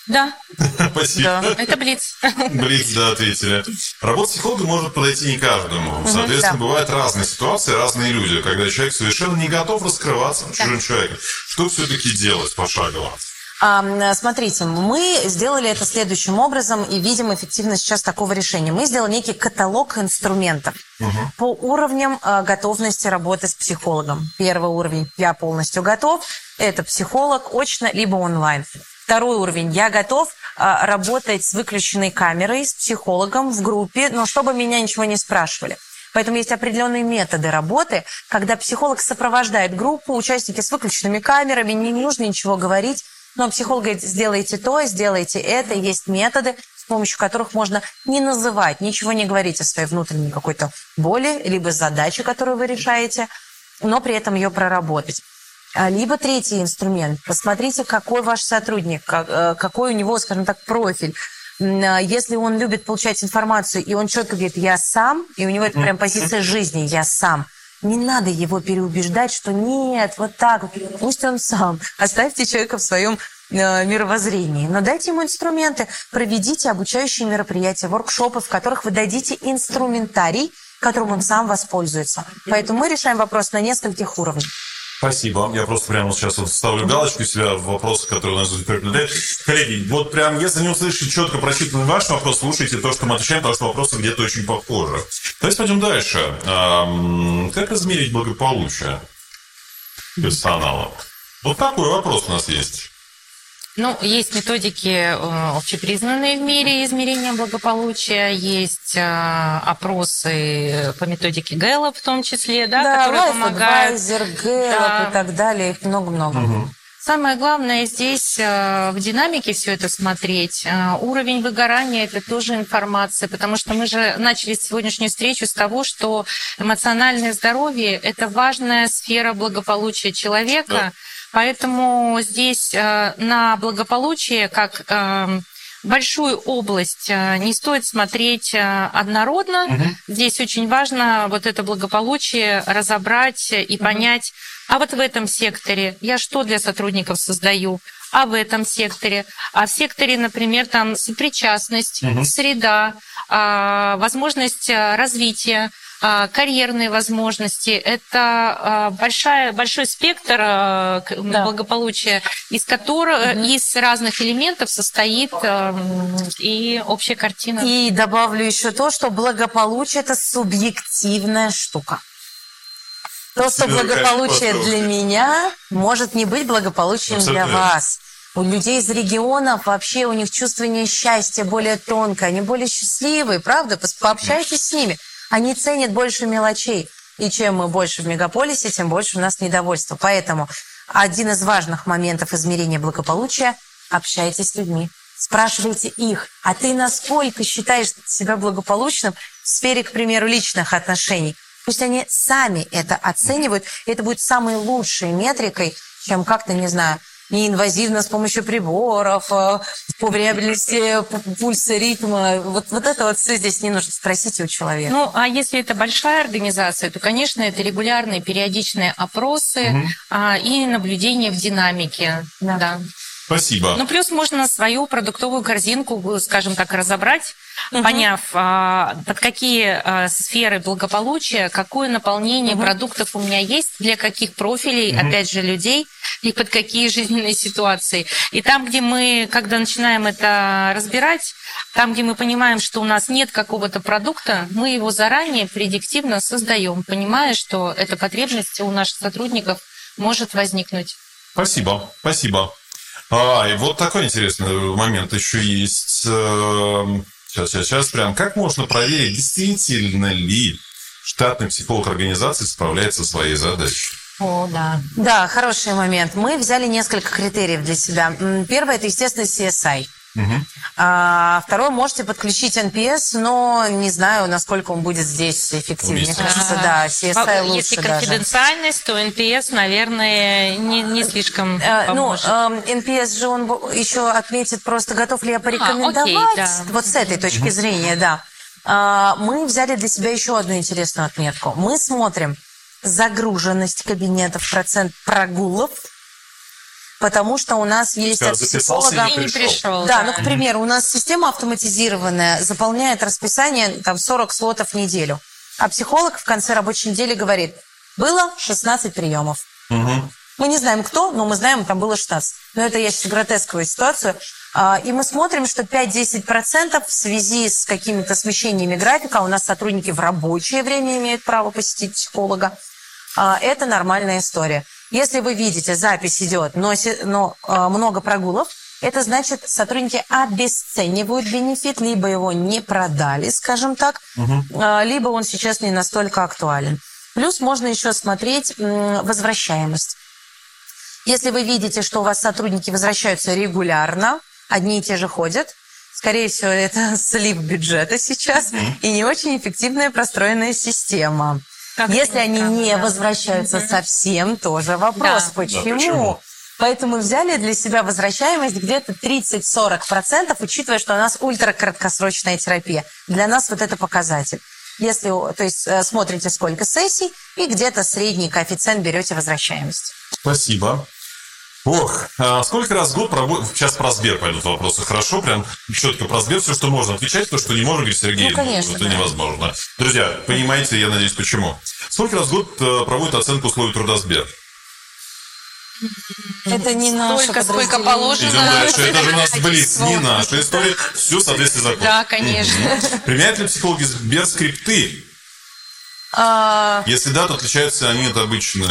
Да. [laughs] Спасибо. Да. Это Блиц. [laughs] Блиц, да, ответили. Работа психолога может подойти не каждому. Соответственно, да. бывают разные ситуации, разные люди, когда человек совершенно не готов раскрываться да. чужим человеком. Что все-таки делать пошагово? Смотрите, мы сделали это следующим образом и видим эффективность сейчас такого решения. Мы сделали некий каталог инструментов угу. по уровням а, готовности работы с психологом. Первый уровень – я полностью готов. Это психолог очно либо онлайн. Второй уровень – я готов а, работать с выключенной камерой, с психологом в группе, но чтобы меня ничего не спрашивали. Поэтому есть определенные методы работы, когда психолог сопровождает группу, участники с выключенными камерами, не нужно ничего говорить, но психолог говорит, сделайте то, сделайте это. Есть методы, с помощью которых можно не называть, ничего не говорить о своей внутренней какой-то боли, либо задаче, которую вы решаете, но при этом ее проработать. А, либо третий инструмент. Посмотрите, какой ваш сотрудник, э, какой у него, скажем так, профиль. А, если он любит получать информацию, и он четко говорит «я сам», и у него это прям позиция жизни «я сам», не надо его переубеждать, что нет, вот так пусть он сам. Оставьте человека в своем э, мировоззрении. Но дайте ему инструменты, проведите обучающие мероприятия, воркшопы, в которых вы дадите инструментарий, которым он сам воспользуется. Поэтому мы решаем вопрос на нескольких уровнях. Спасибо. Я просто прямо сейчас вот ставлю галочку себя в вопросы, которые у нас приобретают. Коллеги, вот прям, если не услышите четко прочитанный ваш вопрос, слушайте то, что мы отвечаем, потому что вопросы где-то очень похожи. Давайте пойдем дальше. Как измерить благополучие персонала? Вот такой вопрос у нас есть. Ну, есть методики э, общепризнанные в мире измерения благополучия, есть э, опросы по методике Гэлла в том числе, да, да которые помогают. Advisor, Гэллоп да. и так далее, их много-много. Угу. Самое главное здесь э, в динамике все это смотреть. Уровень выгорания – это тоже информация, потому что мы же начали сегодняшнюю встречу с того, что эмоциональное здоровье – это важная сфера благополучия человека. Да Поэтому здесь э, на благополучие, как э, большую область э, не стоит смотреть однородно. Угу. Здесь очень важно вот это благополучие разобрать и понять, а вот в этом секторе я что для сотрудников создаю, а в этом секторе, а в секторе, например, там сопричастность, угу. среда, а, возможность развития карьерные возможности, это а, большая, большой спектр а, да. благополучия, из которых угу. из разных элементов состоит и общая картина. И добавлю еще то, что благополучие это субъективная штука. То, что благополучие для меня, может не быть благополучием Абсолютно. для вас. У людей из регионов вообще у них чувствование счастья более тонкое, они более счастливые, правда? Пообщайтесь с ними. Они ценят больше мелочей. И чем мы больше в мегаполисе, тем больше у нас недовольства. Поэтому один из важных моментов измерения благополучия – общайтесь с людьми. Спрашивайте их, а ты насколько считаешь себя благополучным в сфере, к примеру, личных отношений? Пусть они сами это оценивают, и это будет самой лучшей метрикой, чем как-то, не знаю, неинвазивно с помощью приборов, э, по вариабельности пульса, ритма. Вот, вот это вот все здесь не нужно. Спросите у человека. Ну, а если это большая организация, то, конечно, это регулярные периодичные опросы угу. а, и наблюдение в динамике. Да. да. Спасибо. Ну, плюс можно свою продуктовую корзинку, скажем так, разобрать, угу. поняв, а, под какие а, сферы благополучия, какое наполнение угу. продуктов у меня есть, для каких профилей, угу. опять же, людей, и под какие жизненные ситуации. И там, где мы, когда начинаем это разбирать, там, где мы понимаем, что у нас нет какого-то продукта, мы его заранее предиктивно создаем, понимая, что эта потребность у наших сотрудников может возникнуть. Спасибо, спасибо. А, и вот такой интересный момент еще есть. Сейчас, сейчас, сейчас прям. Как можно проверить, действительно ли штатный психолог организации справляется со своей задачей? О, да. Да, хороший момент. Мы взяли несколько критериев для себя. Первое – это, естественно, CSI. А, второе, можете подключить NPS, но не знаю, насколько он будет здесь эффективнее. Мне кажется, да, CSI лучше Если даже. конфиденциальность, то NPS, наверное, не, не слишком Э, Ну, поможет. эм, NPS же он еще отметит просто, готов ли я порекомендовать. окей, да. Вот с этой точки зрения, да. А, Мы взяли для себя еще одну интересную отметку. Мы смотрим загруженность кабинетов, процент прогулов, потому что у нас есть от психолога... и не пришел. Да, ну, к примеру, у нас система автоматизированная заполняет расписание там 40 слотов в неделю. А психолог в конце рабочей недели говорит, было 16 приемов. Мы не знаем, кто, но мы знаем, там было 16. Но это я сейчас гротесковую ситуацию. А, И мы смотрим, что 5-10% в связи с какими-то смещениями графика, у нас сотрудники в рабочее время имеют право посетить психолога, а, это нормальная история. Если вы видите, запись идет, но, но а, много прогулов, это значит, сотрудники обесценивают бенефит, либо его не продали, скажем так, а, либо он сейчас не настолько актуален. Плюс можно еще смотреть м, возвращаемость. Если вы видите, что у вас сотрудники возвращаются регулярно, одни и те же ходят, скорее всего, это [laughs] слив бюджета сейчас и не очень эффективная простроенная система. Как Если ни они странно, не да. возвращаются совсем, тоже вопрос, Да. почему? Да, почему? Поэтому взяли для себя возвращаемость где-то 30-40%, учитывая, что у нас ультракраткосрочная терапия. Для нас вот это показатель. Если, то есть, э, смотрите, сколько сессий, и где-то средний коэффициент берете возвращаемость. Спасибо. Ох, а сколько раз в год проводят... Сейчас про Сбер пойдут вопросы. Хорошо, прям четко про Сбер. Все, что можно отвечать, то, что не можно, говорит Сергей. Ну, конечно, Это да. невозможно. Друзья, понимаете, я надеюсь, почему. Сколько раз в год э, проводят оценку условий труда Сбер? Это не наше Столько, сколько положено. Идем дальше. Это же у нас блиц, не наша история. Все в соответствии с законом. Да, конечно. Применяют ли психологи Сбер скрипты? А, Если да, то отличаются они от обычных.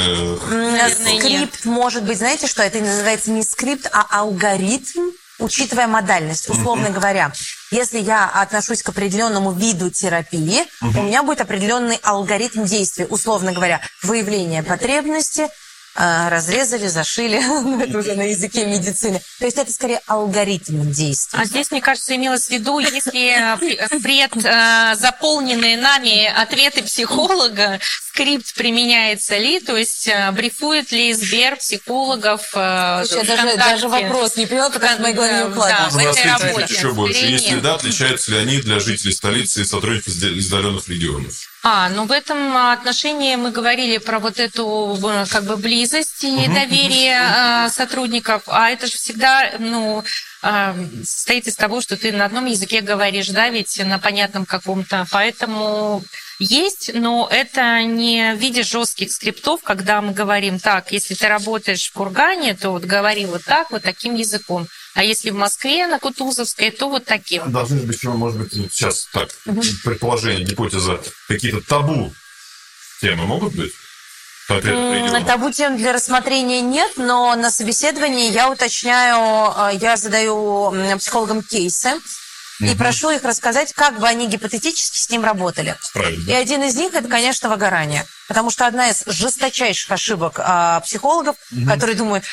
Наверное, скрипт может быть, знаете что, это называется не скрипт, а алгоритм, учитывая модальность. Условно говоря, если я отношусь к определенному виду терапии, у меня будет определенный алгоритм действий. Условно говоря, выявление потребности, разрезали, зашили, [laughs] это уже на языке медицины. То есть это скорее алгоритм действий. А здесь, мне кажется, имелось в виду, если э, пред э, заполненные нами ответы психолога, скрипт применяется ли, то есть э, брифует ли Сбер психологов э, Слушай, я даже, даже вопрос не поняла, потому что моей голове не Да, укладывается. в Можно работе. еще больше. Если да, отличаются ли они для жителей столицы и сотрудников из отдаленных регионов? А, ну в этом отношении мы говорили про вот эту как бы близость и доверие э, сотрудников, а это же всегда, ну, э, состоит из того, что ты на одном языке говоришь, да, ведь на понятном каком-то, поэтому есть, но это не в виде жестких скриптов, когда мы говорим так, если ты работаешь в Кургане, то вот говори вот так, вот таким языком. А если в Москве на Кутузовской, то вот таким. Должны быть, еще, может быть, вот сейчас так, предположение, гипотеза, какие-то табу темы могут быть? Табу тем для рассмотрения нет, но на собеседовании я уточняю, э, я задаю психологам кейсы и прошу их рассказать, как бы они гипотетически с ним работали. Правильно. И один из них это, конечно, выгорание. Потому что одна из жесточайших ошибок а, психологов, которые думают,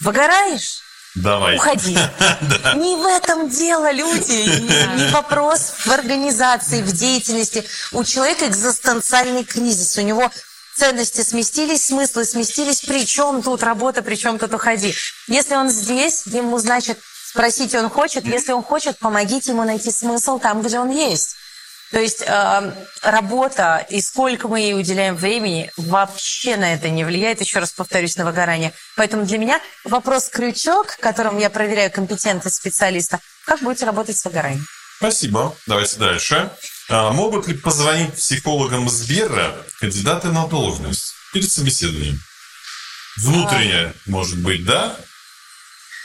выгораешь? Давай. Уходи. [laughs] Не в этом дело, люди. Не, не вопрос в организации, в деятельности. У человека экзистенциальный кризис. У него ценности сместились, смыслы сместились. Причем тут работа, причем тут уходи. Если он здесь, ему, значит, спросите, он хочет. Если он хочет, помогите ему найти смысл там, где он есть. То есть э, работа и сколько мы ей уделяем времени вообще на это не влияет, еще раз повторюсь, на выгорание. Поэтому для меня вопрос-крючок, которым я проверяю компетентность специалиста, как будете работать с выгоранием. Спасибо. Давайте дальше. А, могут ли позвонить психологам Сбера кандидаты на должность перед собеседованием? Внутренне, может быть, да?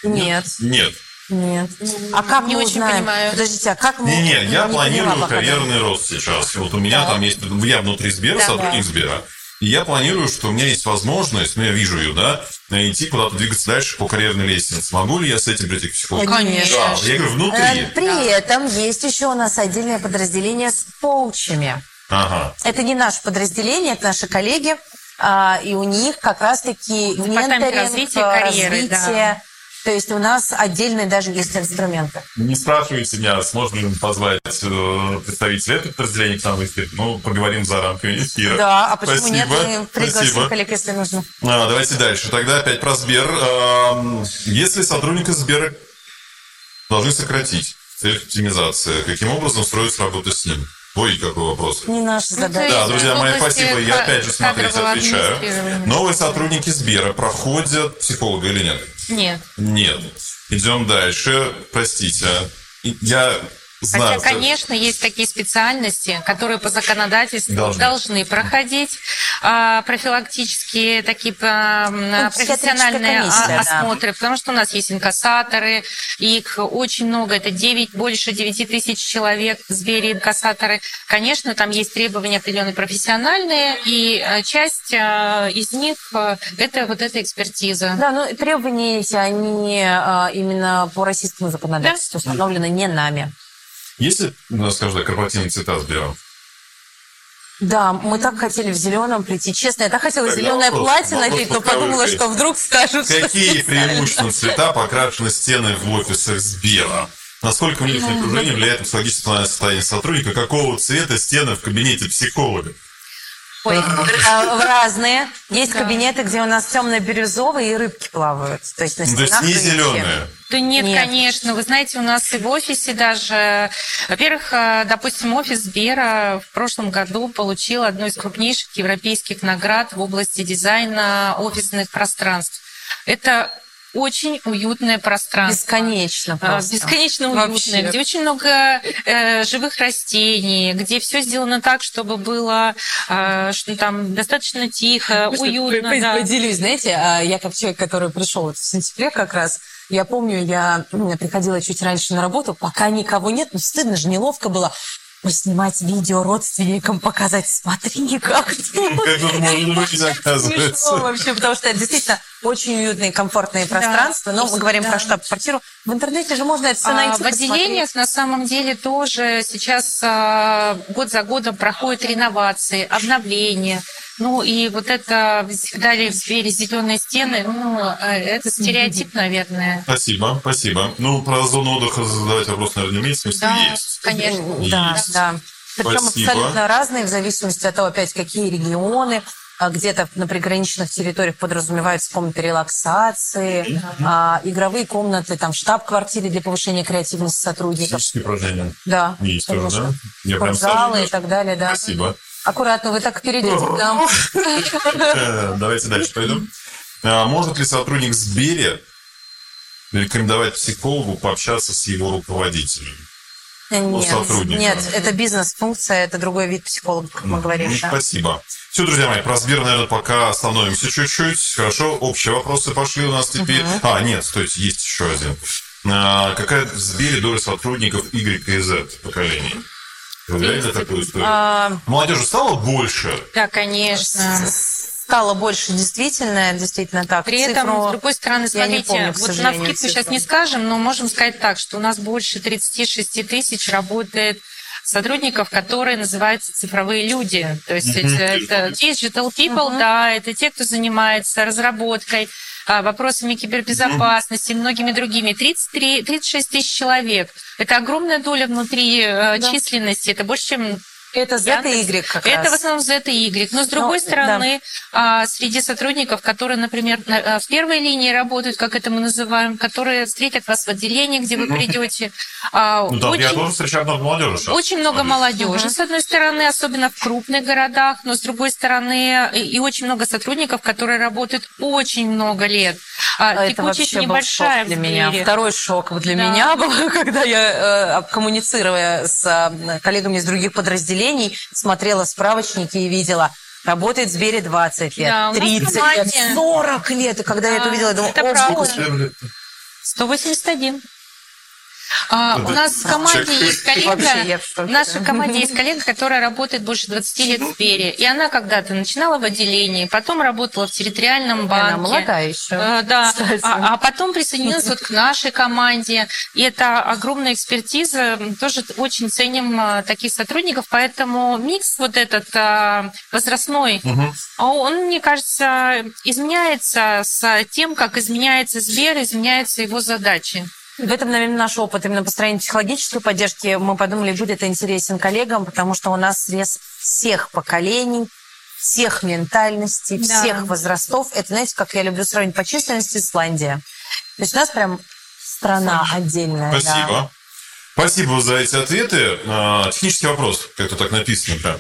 Нет, Нет. Нет. А как Не мы очень узнаем? понимаю. Подождите, а как мы... Не-не, я не планирую поняла пока. карьерный рост сейчас. Вот у меня Да. там есть, я внутри Сбера, Да. сотрудник Сбера. И я планирую, что у меня есть возможность, ну, я вижу ее, да, идти куда-то двигаться дальше по карьерной лестнице. Могу ли я с этим прийти к психологу? Конечно. Да, я говорю, внутри. Э, При этом есть еще у нас отдельное подразделение с коучами. Ага. Это не наше подразделение, это наши коллеги. а, и у них как раз-таки менторинг, развития карьеры, да. То есть у нас отдельные даже есть инструменты. Не спрашивайте меня, сможем ли мы позвать э, представителей этого подразделения к нам в эфир. Ну, поговорим за рамками эфира. Да, а почему Спасибо. нет? Мы пригласим Спасибо. коллег, если нужно. А, давайте дальше. Тогда опять про Сбер. Если сотрудника Сбера должны сократить в целях оптимизации, каким образом строится работа с ним? Ой, какой вопрос. Не наша Ну, задача. Да, друзья мои, спасибо. Я опять же, смотрите, отвечаю. Новые сотрудники Сбера проходят психолога или нет? Нет. Нет. Идем дальше. Простите. Я знаю. Хотя, конечно, есть такие специальности, которые по законодательству Должны. должны, проходить а, профилактические такие а, Ну, профессиональные комиссия, а- да. осмотры, потому что у нас есть инкассаторы, их очень много, это 9, больше 9 тысяч человек в Сбере инкассаторы. Конечно, там есть требования определенные профессиональные, и а, часть а, из них это вот эта экспертиза. Да, ну требования эти, они а, именно по российскому законодательству установлены не нами. Есть ли, ну, скажем так, корпоративный цитат Сбера? Да, мы так хотели в зеленом прийти. Честно, я так хотела Тогда зеленое вопрос. платье Вопрос надеть, но подумала, то что вдруг скажут, что Какие специально. преимущественно цвета покрашены стены в офисах Сбера? Насколько внешнее окружение влияет на психологическое состояние сотрудника? Какого цвета стены в кабинете психолога? Ой, в разные. Есть кабинеты, где у нас темно-бирюзовые и рыбки плавают. То есть на Ну, То есть стенах не зеленые. Да нет, Нет. конечно. Вы знаете, у нас и в офисе даже... Во-первых, э, допустим, офис Сбера в прошлом году получил одну из крупнейших европейских наград в области дизайна офисных пространств. Это очень уютное пространство. Бесконечно А, просто. Бесконечно Вообще. уютное, где очень много э, живых растений, где все сделано так, чтобы было э, что там достаточно тихо, Можно уютно. по- да. Поделюсь, знаете, а, я как человек, который пришел вот в сентябре как раз, я помню, я м, приходила чуть раньше на работу, пока никого нет, ну стыдно же, неловко было поснимать видео родственникам, показать, смотри, [laughs] как тут. Как тут можно быть, Смешно оказывается. вообще, потому что это действительно очень уютные, комфортные пространства. Но мы говорим про штаб-квартиру. В интернете же можно это все А, найти. В отделениях на самом деле тоже сейчас а, год за годом проходят реновации, обновления. Ну и вот это всегда в сфере зеленые стены, ну, э, это стереотип, наверное. Спасибо, спасибо. Ну, про зону отдыха задавать вопрос, наверное, не имеет смысла. Да, Есть. конечно. Да, Есть. да. Причем Спасибо. абсолютно разные в зависимости от того, опять, какие регионы. А Где-то на приграничных территориях подразумеваются комнаты релаксации, а, игровые комнаты, там штаб-квартиры для повышения креативности сотрудников. Физические упражнения. Да, Есть тоже, да? Я прям Спортзалы и так далее, да. Спасибо. Аккуратно, вы так перейдете к нам. Э, Давайте дальше пойдем. А Может ли сотрудник Сбере рекомендовать психологу пообщаться с его руководителем? Нет, сотрудника. нет, это бизнес-функция, это другой вид психолога, как мы говорим. Ну, да. Спасибо. Все, друзья мои, про Сбер, наверное, пока остановимся чуть-чуть. Хорошо, общие вопросы пошли у нас теперь. А, нет, стойте, есть еще один. А, какая в Сбере доля сотрудников Y и Z поколений? Знаете такую историю? А, Молодежи стало больше? Да, конечно. Стало больше действительно, действительно так. При этом, Цифру с другой стороны, смотрите, помню, вот на скидку сейчас не скажем, но можем сказать так, что у нас больше 36 тысяч работает сотрудников, которые называются цифровые люди. То есть это, это digital people, да, это те, кто занимается разработкой, а, вопросами кибербезопасности, многими другими. 33, 36 тысяч человек. Это огромная доля внутри э, Да. численности. Это больше, чем Это Z Да, и Y как это раз. в основном Z и Y. Но с другой Ну, стороны, а, среди сотрудников, которые, например, на- а, в первой линии работают, как это мы называем, которые встретят вас в отделении, где вы придете, а, Ну, я очень, тоже встречаю много молодежи. сейчас. очень много молодежи, с одной стороны, особенно в крупных городах, но с другой стороны, и, и очень много сотрудников, которые работают очень много лет. А, Это текучесть вообще был небольшая шок для меня. Второй шок для Да. меня [laughs] был, когда я, э, коммуницируя с коллегами из других подразделений, смотрела в справочники и видела, работает в Сбере 20 лет, Да, у нас в 30 лет, команде- 40 лет. И когда я это Да, увидела, я думала, это о, правда. боже. 181. А, у нас в команде есть коллега, в нашей команде есть коллега, которая работает больше 20 лет в Сбере. И она когда-то начинала в отделении, потом работала в территориальном банке. Она молодая еще. Э, Да, [laughs] а, а потом присоединилась вот к нашей команде. И это огромная экспертиза. Тоже очень ценим а, таких сотрудников. Поэтому микс вот этот а, возрастной, он, мне кажется, изменяется с тем, как изменяется Сбер, изменяются его задачи. В этом, наверное, наш опыт именно построения психологической поддержки. Мы подумали, будет интересен коллегам, потому что у нас срез всех поколений, всех ментальностей, Да. всех возрастов. Это, знаете, как я люблю сравнить по численности Исландия. То есть у нас прям страна отдельная. да. Спасибо. Спасибо за эти ответы. А, Технический вопрос, как-то так написано прям.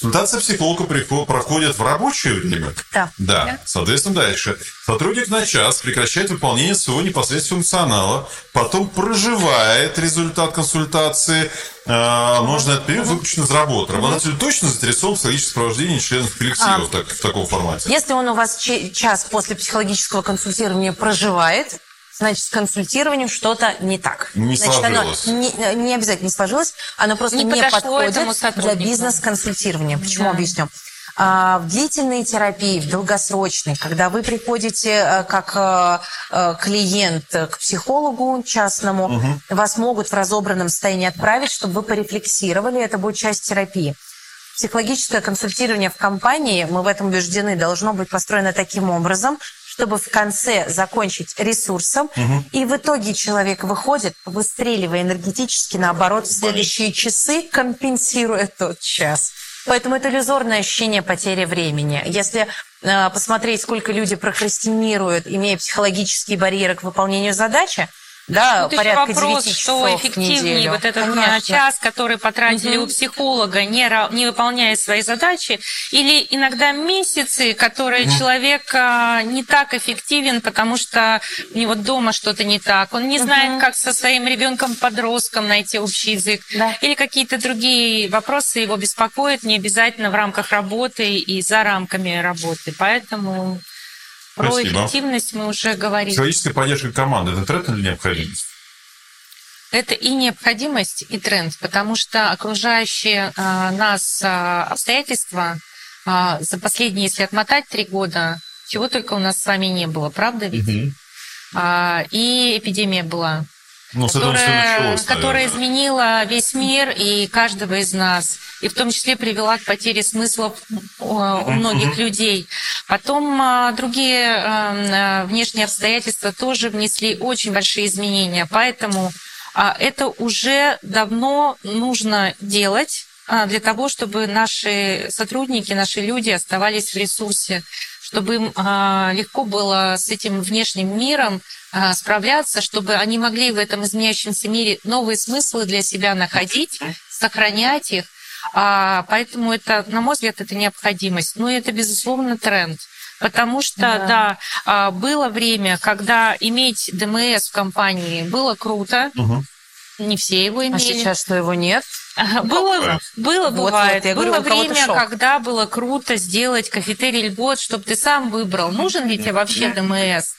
Консультация психолога проходит в рабочее время? Да. Да. Соответственно, дальше. Сотрудник на час прекращает выполнение своего непосредственного функционала, потом проживает результат консультации, нужно этот период выключен из работы. Работодатель точно заинтересован в психологическом сопровождении членов коллектива А. в, так- в таком формате? Если он у вас час после психологического консультирования проживает, значит, с консультированием что-то не так. Не значит, сложилось. Оно не, не обязательно не сложилось, оно просто Не не, подходит для бизнес-консультирования. Почему Да. объясню? А, В длительной терапии, в долгосрочной, когда вы приходите э, как э, э, клиент к психологу частному, вас могут в разобранном состоянии отправить, чтобы вы порефлексировали, это будет часть терапии. Психологическое консультирование в компании, мы в этом убеждены, должно быть построено таким образом, чтобы в конце закончить ресурсом, и в итоге человек выходит, выстреливая энергетически, наоборот, в следующие часы, компенсируя тот час. Поэтому это иллюзорное ощущение потери времени. Если э, посмотреть, сколько люди прокрастинируют, имея психологические барьеры к выполнению задачи, да, Тут еще порядка вопрос, 9 что часов в эффективнее вот этот Конечно. час, который потратили у психолога, не, не выполняя свои задачи, или иногда месяцы, которые человек а, не так эффективен, потому что у него дома что-то не так, он не знает, как со своим ребенком-подростком найти общий язык, Да. или какие-то другие вопросы его беспокоят, не обязательно в рамках работы и за рамками работы. Поэтому про Спасибо. эффективность мы уже говорили. Психологическая поддержка команды – это тренд или необходимость? Это и необходимость, и тренд, потому что окружающие а, нас а, обстоятельства а, за последние, если отмотать три года, чего только у нас с вами не было, правда ведь? А, и эпидемия была, Ну, которая, началось, которая изменила весь мир и каждого из нас, и в том числе привела к потере смысла у многих людей. Потом а, другие а, а, внешние обстоятельства тоже внесли очень большие изменения, поэтому а, это уже давно нужно делать а, для того, чтобы наши сотрудники, наши люди оставались в ресурсе, чтобы им а, легко было с этим внешним миром а, справляться, чтобы они могли в этом изменяющемся мире новые смыслы для себя находить, сохранять их. А, Поэтому это, на мой взгляд, это необходимость. Ну и это, безусловно, тренд. Потому что, Да. да, а, было время, когда иметь ДМС в компании было круто, Мгм. не все его А имели. сейчас что его нет? Ага, Было, Бывает. было, Вот, бывает. вот, я говорю, было кого-то время, шок. когда было круто сделать кафетерий льгот, чтобы ты сам выбрал, нужен ли тебе вообще ДМС.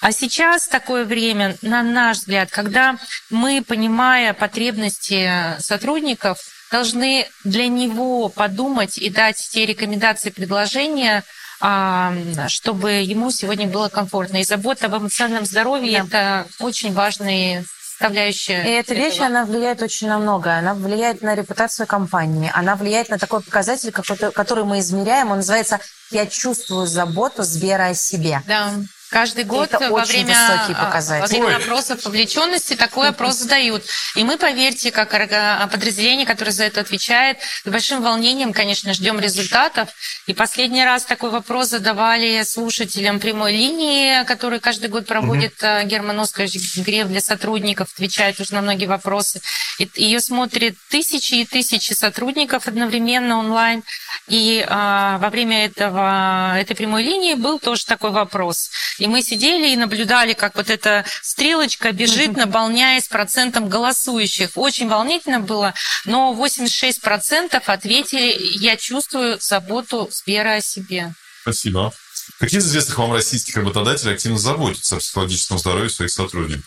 А сейчас такое время, на наш взгляд, когда мы, понимая потребности сотрудников, должны для него подумать и дать те рекомендации, предложения, а, чтобы ему сегодня было комфортно. И забота об эмоциональном здоровье – это очень важные составляющая. И эта вещь, этого. она влияет очень на многое. Она влияет на репутацию компании. Она влияет на такой показатель, который мы измеряем. Он называется «Я чувствую заботу Сбера о себе». Да. Каждый год Это во очень время, а, во время опросов вовлеченности такой опрос задают. И мы, поверьте, как орга- подразделение, которое за это отвечает, с большим волнением, конечно, ждем результатов. И последний раз такой вопрос задавали слушателям прямой линии, который каждый год проводит э, Герман Оскарович Греф для сотрудников, отвечает уже на многие вопросы. И- Ее смотрят тысячи и тысячи сотрудников одновременно онлайн. И а, во время этого, этой прямой линии был тоже такой вопрос. И мы сидели и наблюдали, как вот эта стрелочка бежит, наполняясь процентом голосующих. Очень волнительно было, но 86% ответили, я чувствую заботу Сбера о себе. Спасибо. Какие из известных вам российских работодателей активно заботятся о психологическом здоровье своих сотрудников?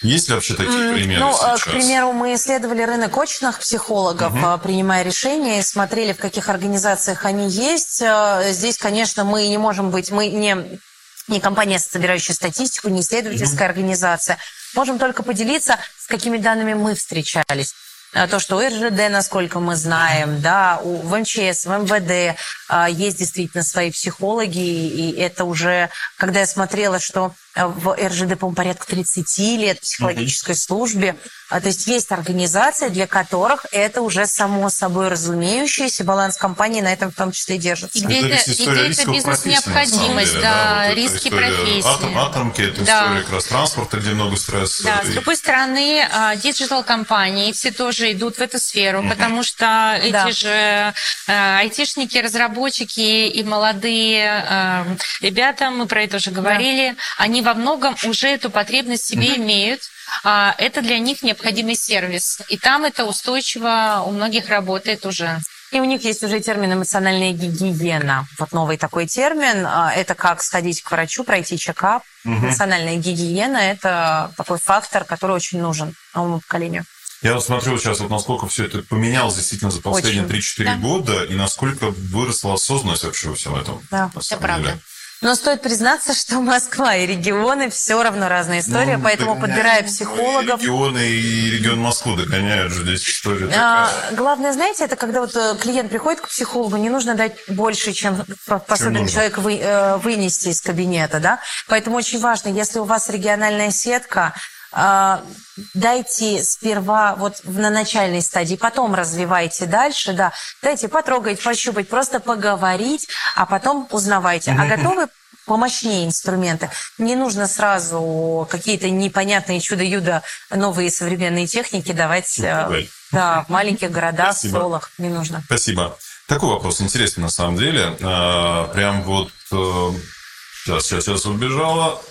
Есть ли вообще такие примеры Ну, сейчас? к примеру, мы исследовали рынок очных психологов, угу. принимая решения, смотрели, в каких организациях они есть. Э, здесь, конечно, мы не можем быть, мы не не компания, собирающая статистику, не исследовательская mm организация. Можем только поделиться, с какими данными мы встречались. А, то, что у РЖД, насколько мы знаем, да, у, в МЧС, в МВД а, есть действительно свои психологи, и это уже, когда я смотрела, что в РЖД, по-моему, порядка 30 лет психологической mm-hmm. службе, а, то есть есть организации, для которых это уже само собой разумеющееся, баланс компании на этом в том числе держится. И где это, и где это бизнес-необходимость, да, да, вот риски профессии. Атом, атомки, это да. история как раз транспорта, где много стресса. Да, и... с другой стороны, digital -компании все тоже идут в эту сферу, mm-hmm. потому что эти да. же айтишники, разработчики и молодые ребята, мы про это уже говорили, да. они во многом уже эту потребность себе mm-hmm. имеют, а это для них необходимый сервис. И там это устойчиво у многих работает уже. И у них есть уже термин эмоциональная гигиена. Вот новый такой термин. А, это как сходить к врачу, пройти чекап. Угу. Эмоциональная гигиена – это такой фактор, который очень нужен новому поколению. Я вот смотрю сейчас, вот насколько все это поменялось действительно за последние 3-4 да. года, и насколько выросла осознанность вообще во всем этом. Да, это правда. Деле. Но стоит признаться, что [laughs] Москва и регионы все равно разная история, ну, поэтому подбирая психологов... И регионы и регион Москвы догоняют же здесь история а, Главное, знаете, это когда вот э, клиент приходит к психологу, не нужно дать больше, чем способен человек вы, э, вынести из кабинета, да? Поэтому очень важно, если у вас региональная сетка, дайте сперва вот на начальной стадии, потом развивайте дальше, да, дайте потрогать, пощупать, просто поговорить, а потом узнавайте. А готовы помощнее инструменты. Не нужно сразу какие-то непонятные чудо-юдо новые современные техники давать э, да, в маленьких городах, Спасибо. селах. Не нужно. Спасибо. Такой вопрос интересный на самом деле. А, прям вот... Э, сейчас, сейчас, сейчас убежала.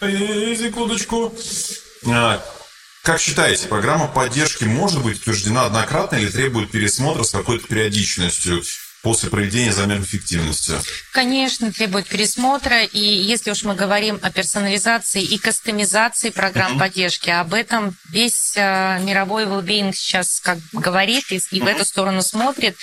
Секундочку. А, как считаете, программа поддержки может быть утверждена однократно или требует пересмотра с какой-то периодичностью? после проведения замеров эффективности? Конечно, требует пересмотра. И если уж мы говорим о персонализации и кастомизации программ mm-hmm. поддержки, об этом весь э, мировой well сейчас как говорит и, и mm-hmm. в эту сторону смотрит,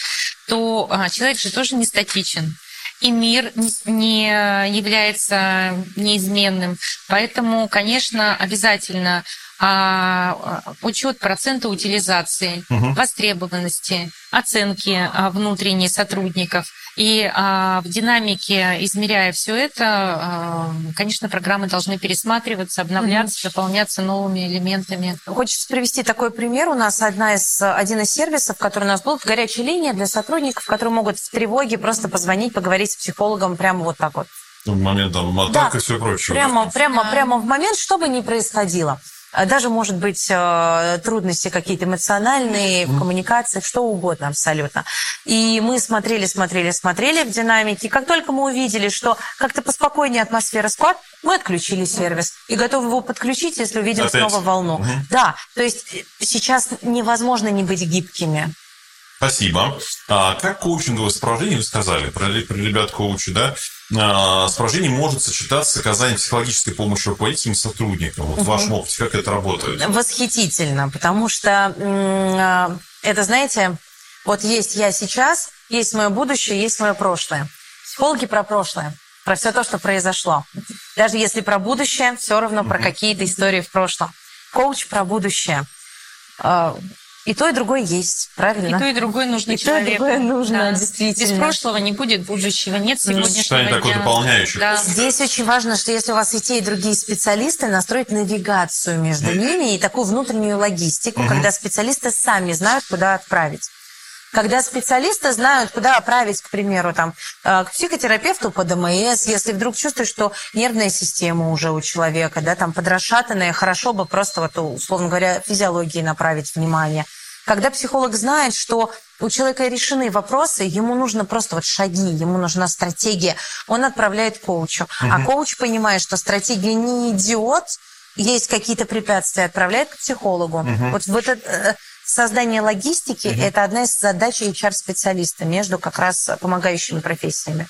то э, человек же тоже не статичен и мир не является неизменным. Поэтому, конечно, обязательно а, учет процента утилизации, угу. востребованности, оценки а, внутренней сотрудников. И а, в динамике, измеряя все это, а, конечно, программы должны пересматриваться, обновляться, угу. дополняться новыми элементами. Хочется привести такой пример. У нас одна из, один из сервисов, который у нас был, горячая линия для сотрудников, которые могут в тревоге просто позвонить, поговорить с психологом прямо вот так вот. В момент там атак да, и все прочее. Прямо, прямо, да. прямо в момент, что бы ни происходило. А даже, может быть, э, трудности какие-то эмоциональные, в коммуникации, что угодно абсолютно. И мы смотрели, смотрели, смотрели в динамике. Как только мы увидели, что как-то поспокойнее атмосфера склад, мы отключили сервис и готовы его подключить, если увидим Опять? снова волну. Угу. Да, то есть сейчас невозможно не быть гибкими. Спасибо. А как коучинговое сопровождение, вы сказали, про, про ребят коучи, да? А, сопровождение может сочетаться с оказанием психологической помощи руководителям и сотрудникам. Вот угу. в вашем опыте, как это работает? Восхитительно, потому что а, это, знаете, вот есть я сейчас, есть мое будущее, есть мое прошлое. Психологи про прошлое, про все то, что произошло. Даже если про будущее, все равно угу. про какие-то истории в прошлом. Коуч про будущее а, и то, и другое есть, правильно? И то, и другое нужно и человеку. И то, и другое нужно, да. действительно. Без прошлого не будет будущего, нет сегодняшнего Сочетание такое дополняющее. Да. Здесь очень важно, что если у вас и те, и другие специалисты, настроить навигацию между ними и такую внутреннюю логистику, угу. когда специалисты сами знают, куда отправить. Когда специалисты знают, куда отправить, к примеру, там, э, к психотерапевту по ДМС, если вдруг чувствуешь, что нервная система уже у человека, да, там подрасшатанная, хорошо бы просто, вот, условно говоря, физиологии направить внимание. Когда психолог знает, что у человека решены вопросы, ему нужно просто вот шаги, ему нужна стратегия, он отправляет коучу. Угу. А коуч понимает, что стратегия не идиот, есть какие-то препятствия, отправляет к психологу. Угу. Вот, вот это, создание логистики угу. это одна из задач HR-специалиста между как раз помогающими профессиями.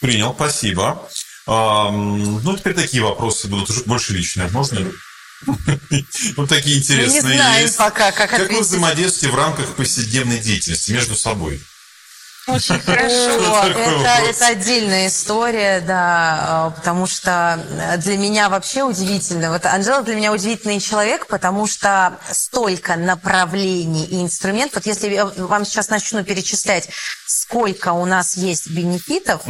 Принял, спасибо. Ну, теперь такие вопросы будут уже больше личные. Можно? Вот такие Мы интересные не знаем есть. пока, как Как вы взаимодействуете в рамках повседневной деятельности между собой? Очень [laughs] О, Такой это, отдельная история, да, э, потому что для меня вообще удивительно. Вот Анжела для меня удивительный человек, потому что столько направлений и инструментов. Вот если я вам сейчас начну перечислять, сколько у нас есть бенефитов,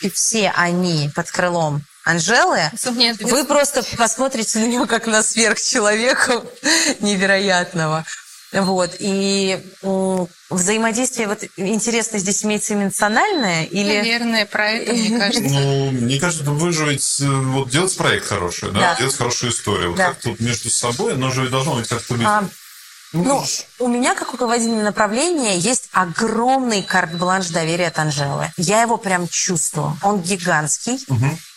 и все они под крылом Анжелы, Нет, вы просто посмотрите на него как на сверхчеловека [laughs] невероятного. Вот. И взаимодействие, вот интересно, здесь имеется эмоциональное или... Наверное, про это, мне [laughs] кажется. Ну, мне кажется, выживать, э, вот делать проект хороший, да, Да. делать хорошую историю. Вот Да. как тут между собой, оно же должно быть как-то быть... А, ну, у меня, как руководитель направления, есть огромный карт-бланш доверия от Анжелы. Я его прям чувствую. Он гигантский.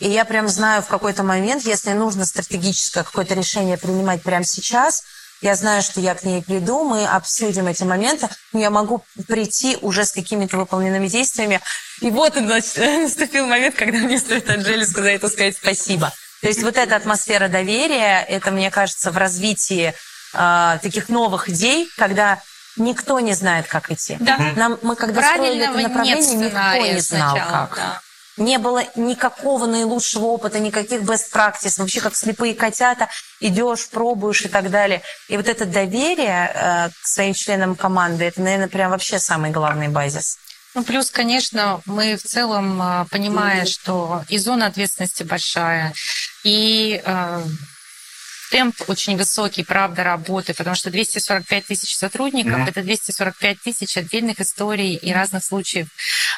И я прям знаю в какой-то момент, если нужно стратегическое какое-то решение принимать прямо сейчас, я знаю, что я к ней приду, мы обсудим эти моменты, но я могу прийти уже с какими-то выполненными действиями. И вот [laughs] наступил момент, когда мне стоит Анжеле сказать, это сказать спасибо. То есть вот эта атмосфера доверия, это, мне кажется, в развитии а, таких новых идей, когда никто не знает, как идти. Да. Нам, мы когда строили это Правильного направление, никто не знал, сначала, как. да. Не было никакого наилучшего опыта, никаких best practice, вообще как слепые котята, идешь, пробуешь и так далее. И вот это доверие э, к своим членам команды, это, наверное, прям вообще самый главный базис. Ну, плюс, конечно, мы в целом, а, понимая, что и зона ответственности большая, и а, темп очень высокий, правда, работы, потому что 245 тысяч сотрудников Мгм. это 245 тысяч отдельных историй и разных случаев.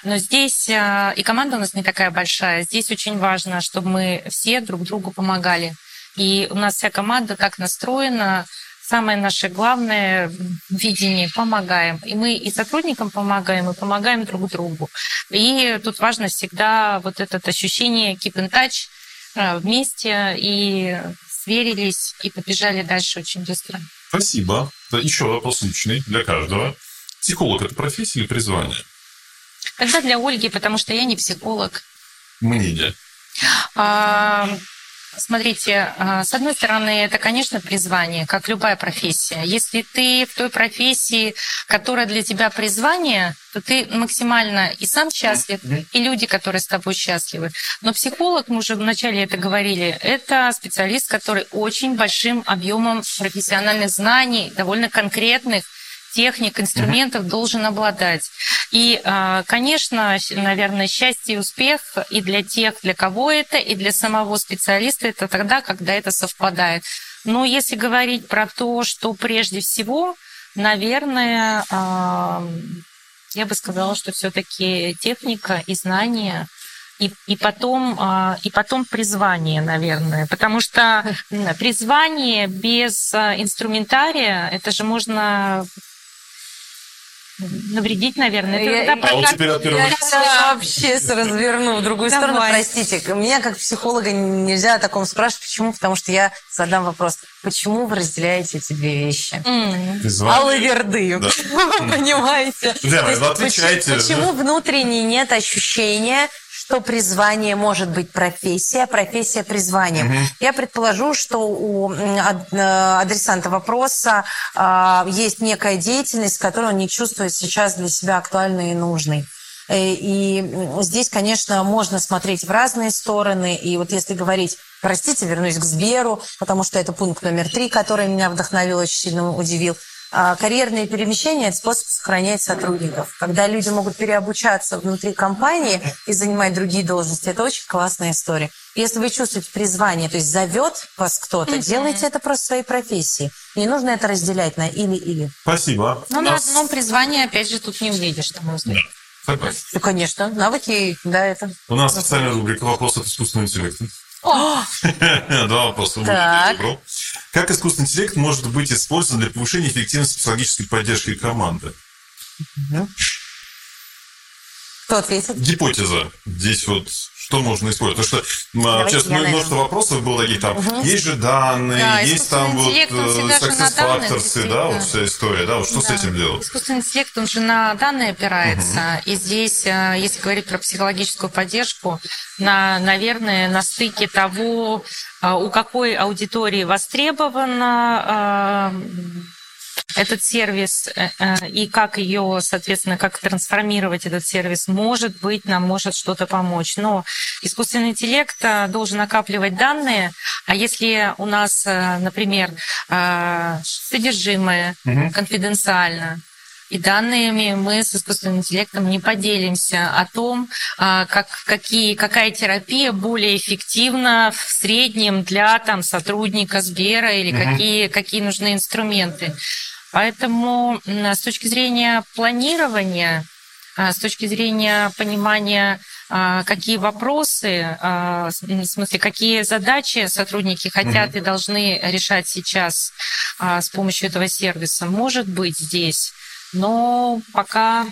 Но здесь а, и команда у нас не такая большая. Здесь очень важно, чтобы мы все друг другу помогали. И у нас вся команда так настроена, Самое наше главное видение – помогаем. И мы и сотрудникам помогаем, и помогаем друг другу. И тут важно всегда вот это ощущение keep in touch э, вместе и сверились и побежали дальше очень быстро. Спасибо. Еще вопрос личный для каждого. Психолог – это профессия или призвание? Тогда для Ольги, потому что я не психолог. Мнение. А, Смотрите, а, с одной стороны, это, конечно, призвание, как любая профессия. Если ты в той профессии, которая для тебя призвание, то ты максимально и сам счастлив, и люди, которые с тобой счастливы. Но психолог, мы уже вначале это говорили, это специалист, который очень большим объемом профессиональных знаний, довольно конкретных, техник, инструментов должен обладать. И, а, конечно, наверное, счастье и успех и для тех, для кого это, и для самого специалиста это тогда, когда это совпадает. Но если говорить про то, что прежде всего, наверное, а, я бы сказала, что все-таки техника и знания и, и потом а, и потом призвание, наверное, потому что [laughs] призвание без инструментария это же можно навредить, наверное. Это Я- тогда А вот теперь от первого Я лица. сейчас вообще с- разверну в другую Давай. сторону. Простите, меня как психолога нельзя о таком спрашивать. Почему? Потому что я задам вопрос. Почему вы разделяете эти две вещи? Призвание. Аллы Верды. Да. [laughs] Понимаете? Ну отвечайте. Почему, почему внутренне нет ощущения, что призвание может быть профессия, профессия призванием? Я предположу, что у э, адресанта вопроса а, есть некая деятельность, которую он не чувствует сейчас для себя актуальной и нужной. Э, И здесь, конечно, можно смотреть в разные стороны. И вот если говорить, простите, вернусь к Сберу, потому что это пункт номер три, который меня вдохновил, очень сильно удивил. А, Карьерные перемещения – это способ сохранять сотрудников. Когда люди могут переобучаться внутри компании и занимать другие должности, это очень классная история. Если вы чувствуете призвание, то есть зовет вас кто-то, делайте это просто в своей профессии. Не нужно это разделять на или-или. Спасибо. Ну, У на нас- одном призвании, опять же, тут не увидишь, на мой взгляд. Согласен. Ну, конечно, навыки, да, это. У нас специальная рубрика «Вопрос от искусственного интеллекта». [laughs] Два вопроса. Так. Как искусственный интеллект может быть использован для повышения эффективности психологической поддержки команды? Кто ответит? Гипотеза. Здесь вот Что можно использовать? Потому что Давайте сейчас наверное. множество вопросов было таких там. Есть же данные, Да, есть там вот на success factors, да, вот вся история, да, вот что с Да. этим делать? Искусственный интеллект, он же на данные опирается. И здесь, э, если говорить про психологическую поддержку, на, наверное, на стыке того, э, у какой аудитории востребовано э, этот сервис э, э, и как ее, соответственно, как трансформировать этот сервис, может быть, нам может что-то помочь. Но искусственный интеллект э, должен накапливать данные, а если у нас, например, содержимое конфиденциально, и данными мы с искусственным интеллектом не поделимся о том, как, какие, какая терапия более эффективна в среднем для там, сотрудника Сбера или какие, какие нужны инструменты. Поэтому с точки зрения планирования, а, с точки зрения понимания, а, какие вопросы, а, в смысле, какие задачи сотрудники хотят и должны решать сейчас с помощью этого сервиса, может быть здесь, но пока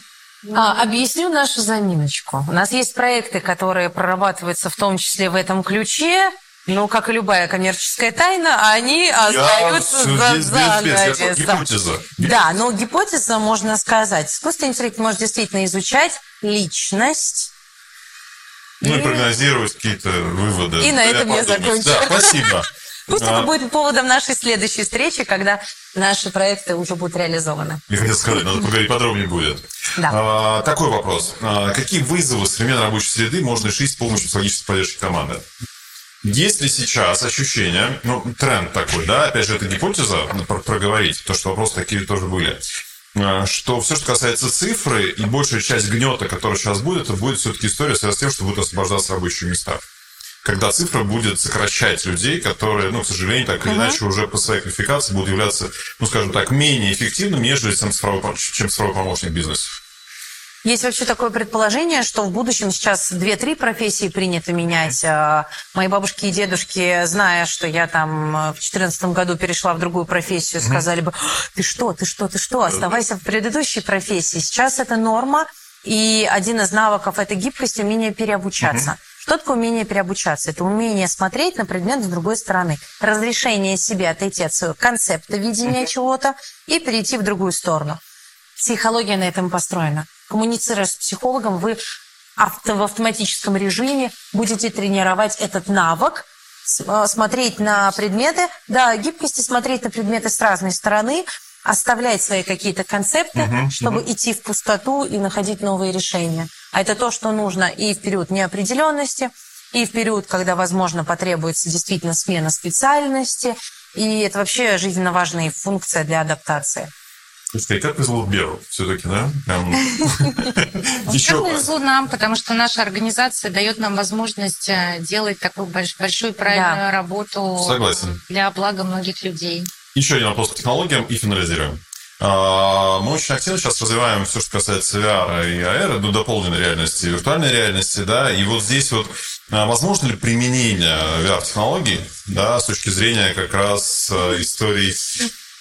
А, объясню нашу заминочку. У нас есть проекты, которые прорабатываются в том числе в этом ключе. Ну, как и любая коммерческая тайна, а они остаются за без- без- без. Гипотеза. Да, но гипотеза, можно сказать, искусственный интеллект может действительно изучать личность. Ну и И- прогнозировать какие-то выводы. И на этом я закончу. Да, спасибо. [laughs] Пусть А, это будет поводом нашей следующей встречи, когда наши проекты уже будут реализованы. Я хотел сказать, надо поговорить подробнее будет. Да. А, такой вопрос. А, какие вызовы современной рабочей среды можно решить с помощью психологической поддержки команды? Есть ли сейчас ощущение, ну, тренд такой, да, опять же, это гипотеза, про- проговорить, то, что вопросы такие тоже были, а, что все, что касается цифры, и большая часть гнета, который сейчас будет, это будет все-таки история связана с тем, что будут освобождаться рабочие места. Когда цифра будет сокращать людей, которые, ну, к сожалению, так или иначе, уже по своей квалификации будут являться, ну, скажем так, менее эффективными, нежели чем цифровой, чем цифровой помощник в бизнесе. Есть вообще такое предположение, что в будущем сейчас две-три профессии принято менять. А, Мои бабушки и дедушки, зная, что я там э, в 2014 году перешла в другую профессию, сказали бы, ты что, ты что, ты что, оставайся в предыдущей профессии. Сейчас это норма, и один из навыков – это гибкость, умение переобучаться. Что такое умение переобучаться? Это умение смотреть на предмет с другой стороны. Разрешение себе отойти от своего концепта видения чего-то и перейти в другую сторону. Психология на этом построена. Коммуницируя с психологом, вы авто- в автоматическом режиме будете тренировать этот навык, э, смотреть на предметы, да, гибкости смотреть на предметы с разной стороны, оставлять свои какие-то концепты, чтобы идти в пустоту и находить новые решения. А это то, что нужно и в период неопределенности, и в период, когда, возможно, потребуется действительно смена специальности, и это вообще жизненно важная функция для адаптации. И как повезло Беру все-таки, да? Прям... Еще Еще... повезло нам, потому что наша организация дает нам возможность э, делать такую больш- большую правильную Да. работу Согласен. для блага многих людей. Еще один вопрос к технологиям и финализируем. А, Мы очень активно сейчас развиваем все, что касается VR и AR, ну, дополненной реальности, виртуальной реальности, да, и вот здесь вот а, возможно ли применение VR-технологий, да, с точки зрения как раз а, историй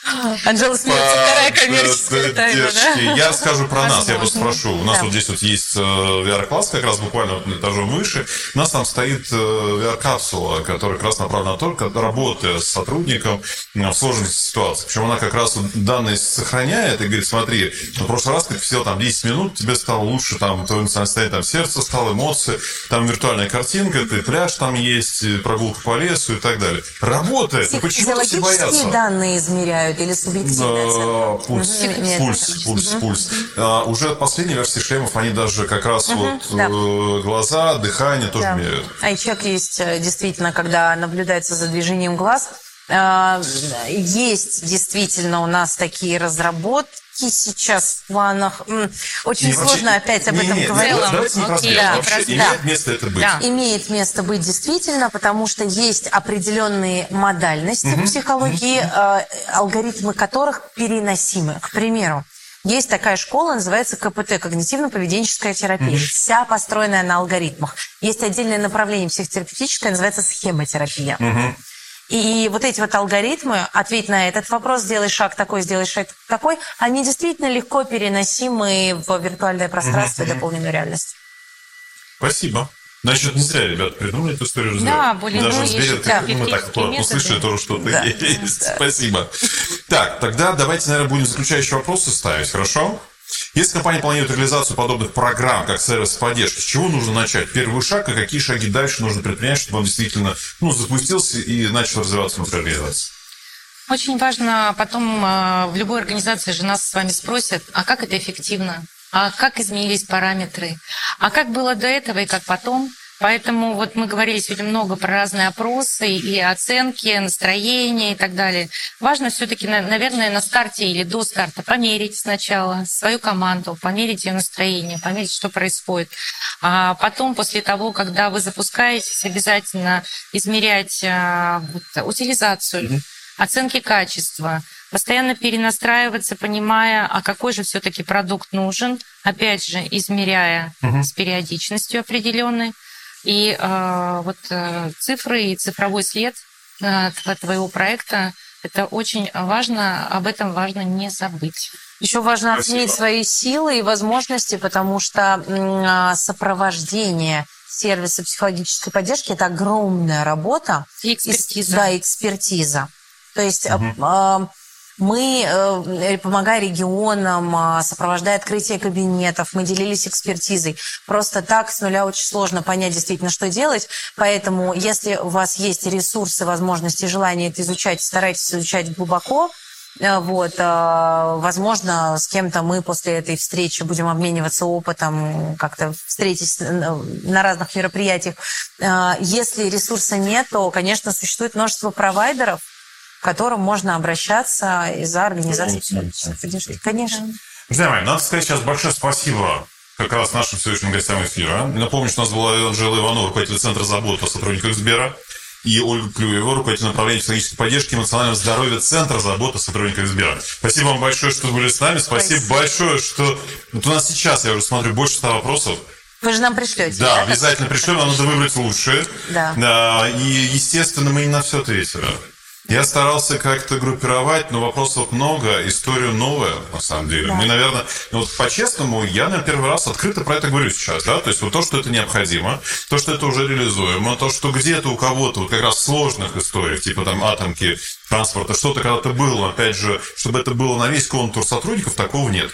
[laughs] Анжела смеется, вторая коммерческая тайна, да? Я расскажу про нас, я просто спрошу. У нас Да. вот здесь вот есть э, VR-класс, как раз буквально вот этажом выше. У нас там стоит э, VR-капсула, которая как раз направлена на то, как работая с сотрудником э, в сложных ситуациях. Причем она как раз данные сохраняет и говорит, смотри, в прошлый раз, как ты сидел там 10 минут, тебе стало лучше, там, твое состояние, там, сердце стало, эмоции, там виртуальная картинка, ты пляж там есть, прогулка по лесу и так далее. Работает. Ну почему все боятся? Физиологические данные измеряют или субъективная оценка? пульс, пульс, пульс, пульс. А, уже от последней версии шлемов они даже как раз вот э, глаза, дыхание тоже меряют. Айчек есть э, действительно, когда наблюдается за движением глаз. Э, Есть действительно у нас такие разработки сейчас в планах. Очень Не, вообще- сложно опять об не, этом не, говорить. давайте- Давайте не Окей, да, Вообще просто- имеет да. место это быть. Да. Имеет место быть действительно, потому что есть определенные модальности в психологии, э, алгоритмы которых переносимы. К примеру, есть такая школа, называется КПТ, когнитивно-поведенческая терапия. Вся построенная на алгоритмах. Есть отдельное направление психотерапевтическое, называется схемотерапия. И вот эти вот алгоритмы, ответь на этот вопрос, сделай шаг такой, сделай шаг такой, они действительно легко переносимы в виртуальное пространство и дополненную реальность. Спасибо. Значит, не зря ребята придумали эту историю. Да, более Даже ну, с Берет, есть как мы так услышали, методы. тоже что-то Да. [laughs] есть. Спасибо. Так, тогда давайте, наверное, будем заключающие вопросы ставить, хорошо? Если компания планирует реализацию подобных программ, как сервис поддержки, с чего нужно начать? Первый шаг и какие шаги дальше нужно предпринять, чтобы он действительно ну, запустился и начал развиваться внутри организации? Очень важно потом э, в любой организации же нас с вами спросят, а как это эффективно? А как изменились параметры? А как было до этого и как потом? Поэтому вот мы говорили сегодня много про разные опросы и оценки, настроения и так далее. Важно все-таки, наверное, на старте или до старта померить сначала свою команду, померить ее настроение, померить, что происходит. А потом, после того, когда вы запускаетесь, обязательно измерять а, вот, утилизацию, оценки качества, постоянно перенастраиваться, понимая, а какой же все-таки продукт нужен, опять же, измеряя с периодичностью определенной. И э, вот э, цифры и цифровой след э, тв- твоего проекта это очень важно, об этом важно не забыть. Еще важно Спасибо. оценить свои силы и возможности, потому что а, сопровождение сервиса психологической поддержки – это огромная работа. И И- экспертиза. да, экспертиза. То есть а, а, мы, э, помогая регионам, а, сопровождая открытие кабинетов, мы делились экспертизой. Просто так с нуля очень сложно понять действительно, что делать. Поэтому, если у вас есть ресурсы, возможности, желание это изучать, старайтесь изучать глубоко. Э, Вот, э, возможно, с кем-то мы после этой встречи будем обмениваться опытом, как-то встретить на разных мероприятиях. Э, Если ресурса нет, то, конечно, существует множество провайдеров, к которым можно обращаться из-за организации поддержки. Конечно. Друзья мои, надо сказать сейчас большое спасибо как раз нашим сегодняшним гостям эфира. Напомню, что у нас была Анжела Иванова, руководитель Центра заботы о сотрудниках Сбера, и Ольга Клюева, руководитель направления психологической поддержки и эмоционального здоровья Центра заботы о сотрудниках Сбера. Спасибо вам большое, что были с нами. Спасибо, Спасибо. большое, что... Вот у нас сейчас, я уже смотрю, больше ста вопросов. Вы же нам пришлете. Да, обязательно пришлем, нам надо выбрать лучшие. Да. И, естественно, мы не на все ответили. Я старался как-то группировать, но вопросов много, история новая, на самом деле. Мы, наверное, ну вот по-честному, я, наверное, первый раз открыто про это говорю сейчас, да, то есть вот то, что это необходимо, то, что это уже реализуемо, то, что где-то у кого-то, вот как раз в сложных историях, типа там атомки, транспорта, что-то когда-то было, опять же, чтобы это было на весь контур сотрудников, такого нет.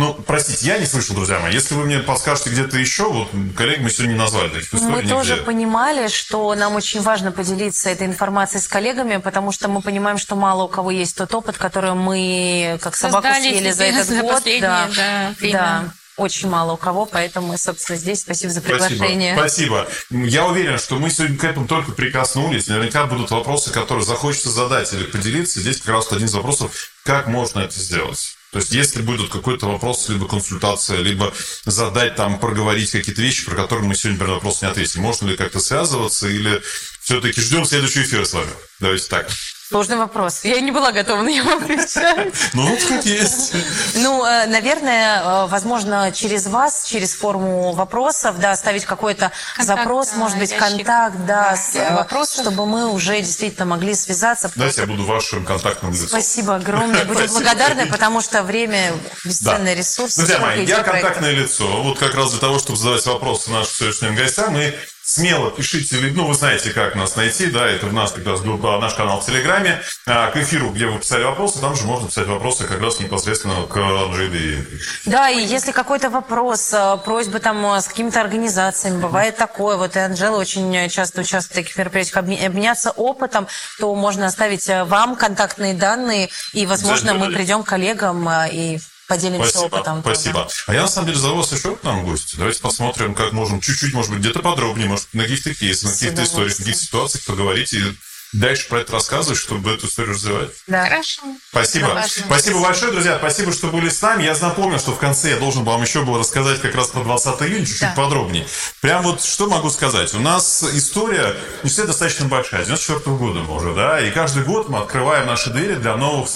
Ну, простите, я не слышал, друзья мои. Если вы мне подскажете где-то еще, вот, коллег, мы сегодня не назвали таких историй Мы тоже нигде. понимали, что нам очень важно поделиться этой информацией с коллегами, потому что мы понимаем, что мало у кого есть тот опыт, который мы, как собаку Создали съели за этот [laughs] за год. да, время. да, очень мало у кого, поэтому мы, собственно, здесь. Спасибо за приглашение. Спасибо. Спасибо. Я уверен, что мы сегодня к этому только прикоснулись. Наверняка будут вопросы, которые захочется задать или поделиться. Здесь как раз один из вопросов, как можно это сделать. То есть, если будут какой-то вопрос, либо консультация, либо задать там, проговорить какие-то вещи, про которые мы сегодня, например, вопрос не ответили. Можно ли как-то связываться или все-таки ждем следующий эфир с вами? Давайте так. Сложный вопрос. Я не была готова на него отвечать. [laughs] Ну, вот как есть. Ну, э, наверное, э, возможно, через вас, через форму вопросов, да, оставить какой-то запрос, может быть, контакт, да, э, вопросов. чтобы мы уже действительно могли связаться. Давайте я буду вашим контактным лицом. Спасибо огромное. Будем Спасибо. благодарны, потому что время – бесценный ресурс. Друзья мои, я контактное лицо. Вот как раз для того, чтобы задавать вопросы нашим сегодняшним гостям. И смело пишите, ну, вы знаете, как нас найти, да, это в нас как раз группа, наш канал в Телеграме. А, к эфиру, где вы писали вопросы, там же можно писать вопросы как раз непосредственно к Анжеле. Да, и если какой-то вопрос, э, просьба там э, с какими-то организациями, бывает такое, вот и Анжела очень часто участвует в таких мероприятиях, обме- обменяться опытом, то можно оставить э, вам контактные данные, и, возможно, мы придем к коллегам и поделимся Спасибо, опытом. тоже. спасибо. А я на самом деле вас еще к нам в гости. Давайте посмотрим, как можем чуть-чуть, может быть, где-то подробнее, может, на каких-то кейсах, на каких-то историях, на удовольствием. каких ситуациях поговорить и дальше про это рассказывать, чтобы эту историю развивать. Да. Хорошо. Спасибо. Согласна. Спасибо большое, друзья. Спасибо, что были с нами. Я напомню, что в конце я должен вам еще был рассказать как раз про 20 июня чуть-чуть Да. подробнее. Прям вот что могу сказать. У нас история не все достаточно большая. 94 года мы уже, да, и каждый год мы открываем наши двери для новых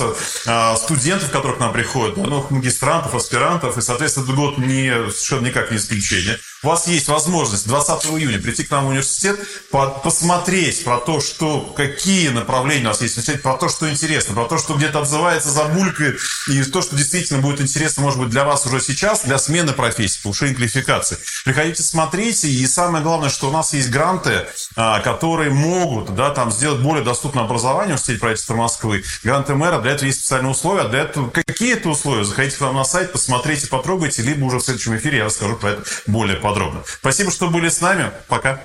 а, студентов, которые к нам приходят, для новых магистрантов, аспирантов, и, соответственно, этот год не, совершенно никак не исключение. У вас есть возможность 20 июня прийти к нам в университет, по посмотреть про то, что, какие направления у нас есть, про то, что интересно, про то, что где-то отзывается, забулькает, и то, что действительно будет интересно, может быть, для вас уже сейчас, для смены профессии, повышения квалификации. Приходите, смотрите, и самое главное, что у нас есть гранты, а, которые могут да, там, сделать более доступное образование в университете правительства Москвы. Гранты мэра, для этого есть специальные условия. Для этого какие это условия? Заходите к нам на сайт, посмотрите, потрогайте, либо уже в следующем эфире я расскажу про это более подробно. Спасибо, что были с нами. Пока.